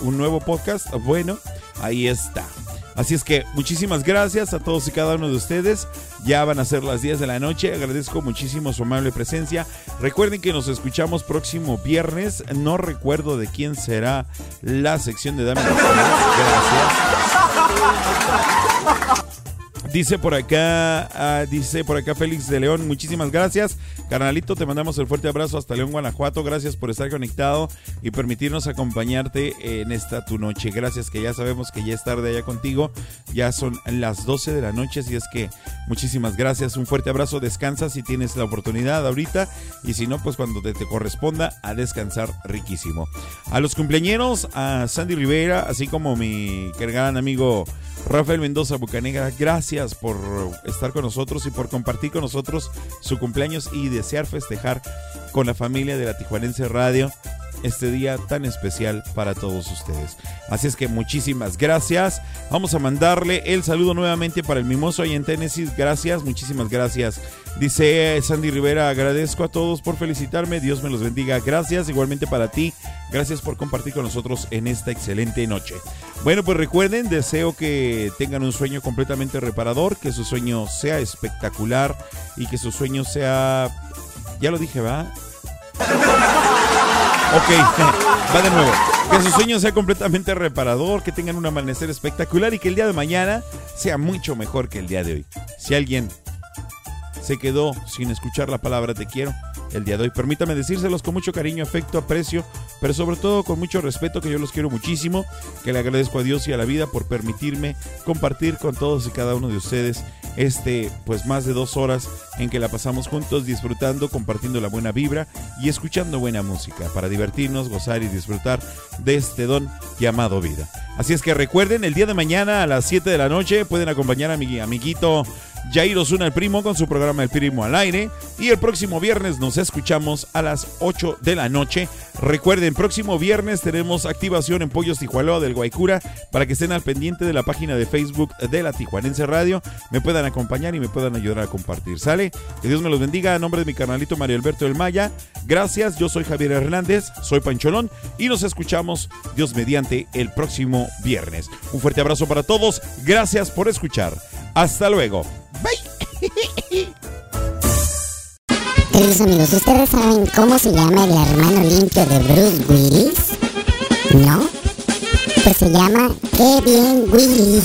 un nuevo podcast. Bueno, ahí está. Así es que muchísimas gracias a todos y cada uno de ustedes. Ya van a ser las 10 de la noche. Agradezco muchísimo su amable presencia. Recuerden que nos escuchamos próximo viernes. No recuerdo de quién será la sección de Dame Gracias. Dice por acá, ah, dice por acá Félix de León, muchísimas gracias. Carnalito, te mandamos el fuerte abrazo hasta León, Guanajuato. Gracias por estar conectado y permitirnos acompañarte en esta tu noche. Gracias que ya sabemos que ya es tarde allá contigo. Ya son las 12 de la noche, así es que muchísimas gracias. Un fuerte abrazo, descansa si tienes la oportunidad ahorita y si no, pues cuando te, corresponda a descansar riquísimo. A los cumpleañeros, a Sandy Rivera, así como mi gran amigo Rafael Mendoza Bucanegra, gracias por estar con nosotros y por compartir con nosotros su cumpleaños y desear festejar con la familia de la Tijuanense Radio este día tan especial para todos ustedes. Así es que muchísimas gracias. Vamos a mandarle el saludo nuevamente para el mimoso ahí en Tennessee. Gracias, muchísimas gracias. Dice eh, Sandy Rivera, agradezco a todos por felicitarme. Dios me los bendiga. Gracias, igualmente para ti. Gracias por compartir con nosotros en esta excelente noche. Bueno, pues recuerden, deseo que tengan un sueño completamente reparador, que su sueño sea espectacular y que su sueño sea... Ya lo dije, ¿va? Ok, va de nuevo. Que su sueño sea completamente reparador, que tengan un amanecer espectacular y que el día de mañana sea mucho mejor que el día de hoy. Si alguien se quedó sin escuchar la palabra te quiero el día de hoy. Permítame decírselos con mucho cariño, afecto, aprecio, pero sobre todo con mucho respeto, que yo los quiero muchísimo, que le agradezco a Dios y a la vida por permitirme compartir con todos y cada uno de ustedes este, pues más de dos horas en que la pasamos juntos, disfrutando, compartiendo la buena vibra y escuchando buena música para divertirnos, gozar y disfrutar de este don llamado vida. Así es que recuerden, el día de mañana a las 7 de la noche pueden acompañar a mi amiguito Jair Osuna el Primo con su programa El Primo al aire. Y el próximo viernes nos escuchamos a las 8 de la noche. Recuerden, próximo viernes tenemos activación en Pollos Tijualoa del Guaycura para que estén al pendiente de la página de Facebook de la Tijuanense Radio. Me puedan acompañar y me puedan ayudar a compartir. ¿Sale? Que Dios me los bendiga. A nombre de mi carnalito Mario Alberto del Maya. Gracias. Yo soy Javier Hernández. Soy Pancholón. Y nos escuchamos, Dios mediante, el próximo viernes. Un fuerte abrazo para todos. Gracias por escuchar. Hasta luego. Bye. Queridos amigos, ¿ustedes saben cómo se llama el hermano limpio de Bruce Willis? ¿No? Pues se llama Kevin Willis.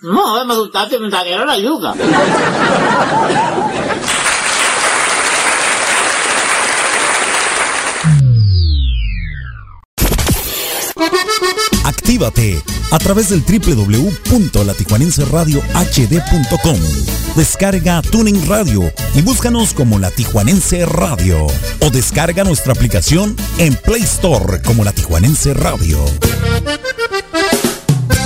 No, me gustaste, me salieron la yuca. Actívate a través del www.latijuanenseradiohd.com. Descarga Tuning Radio y búscanos como La Tijuanense Radio. O descarga nuestra aplicación en Play Store como La Tijuanense Radio.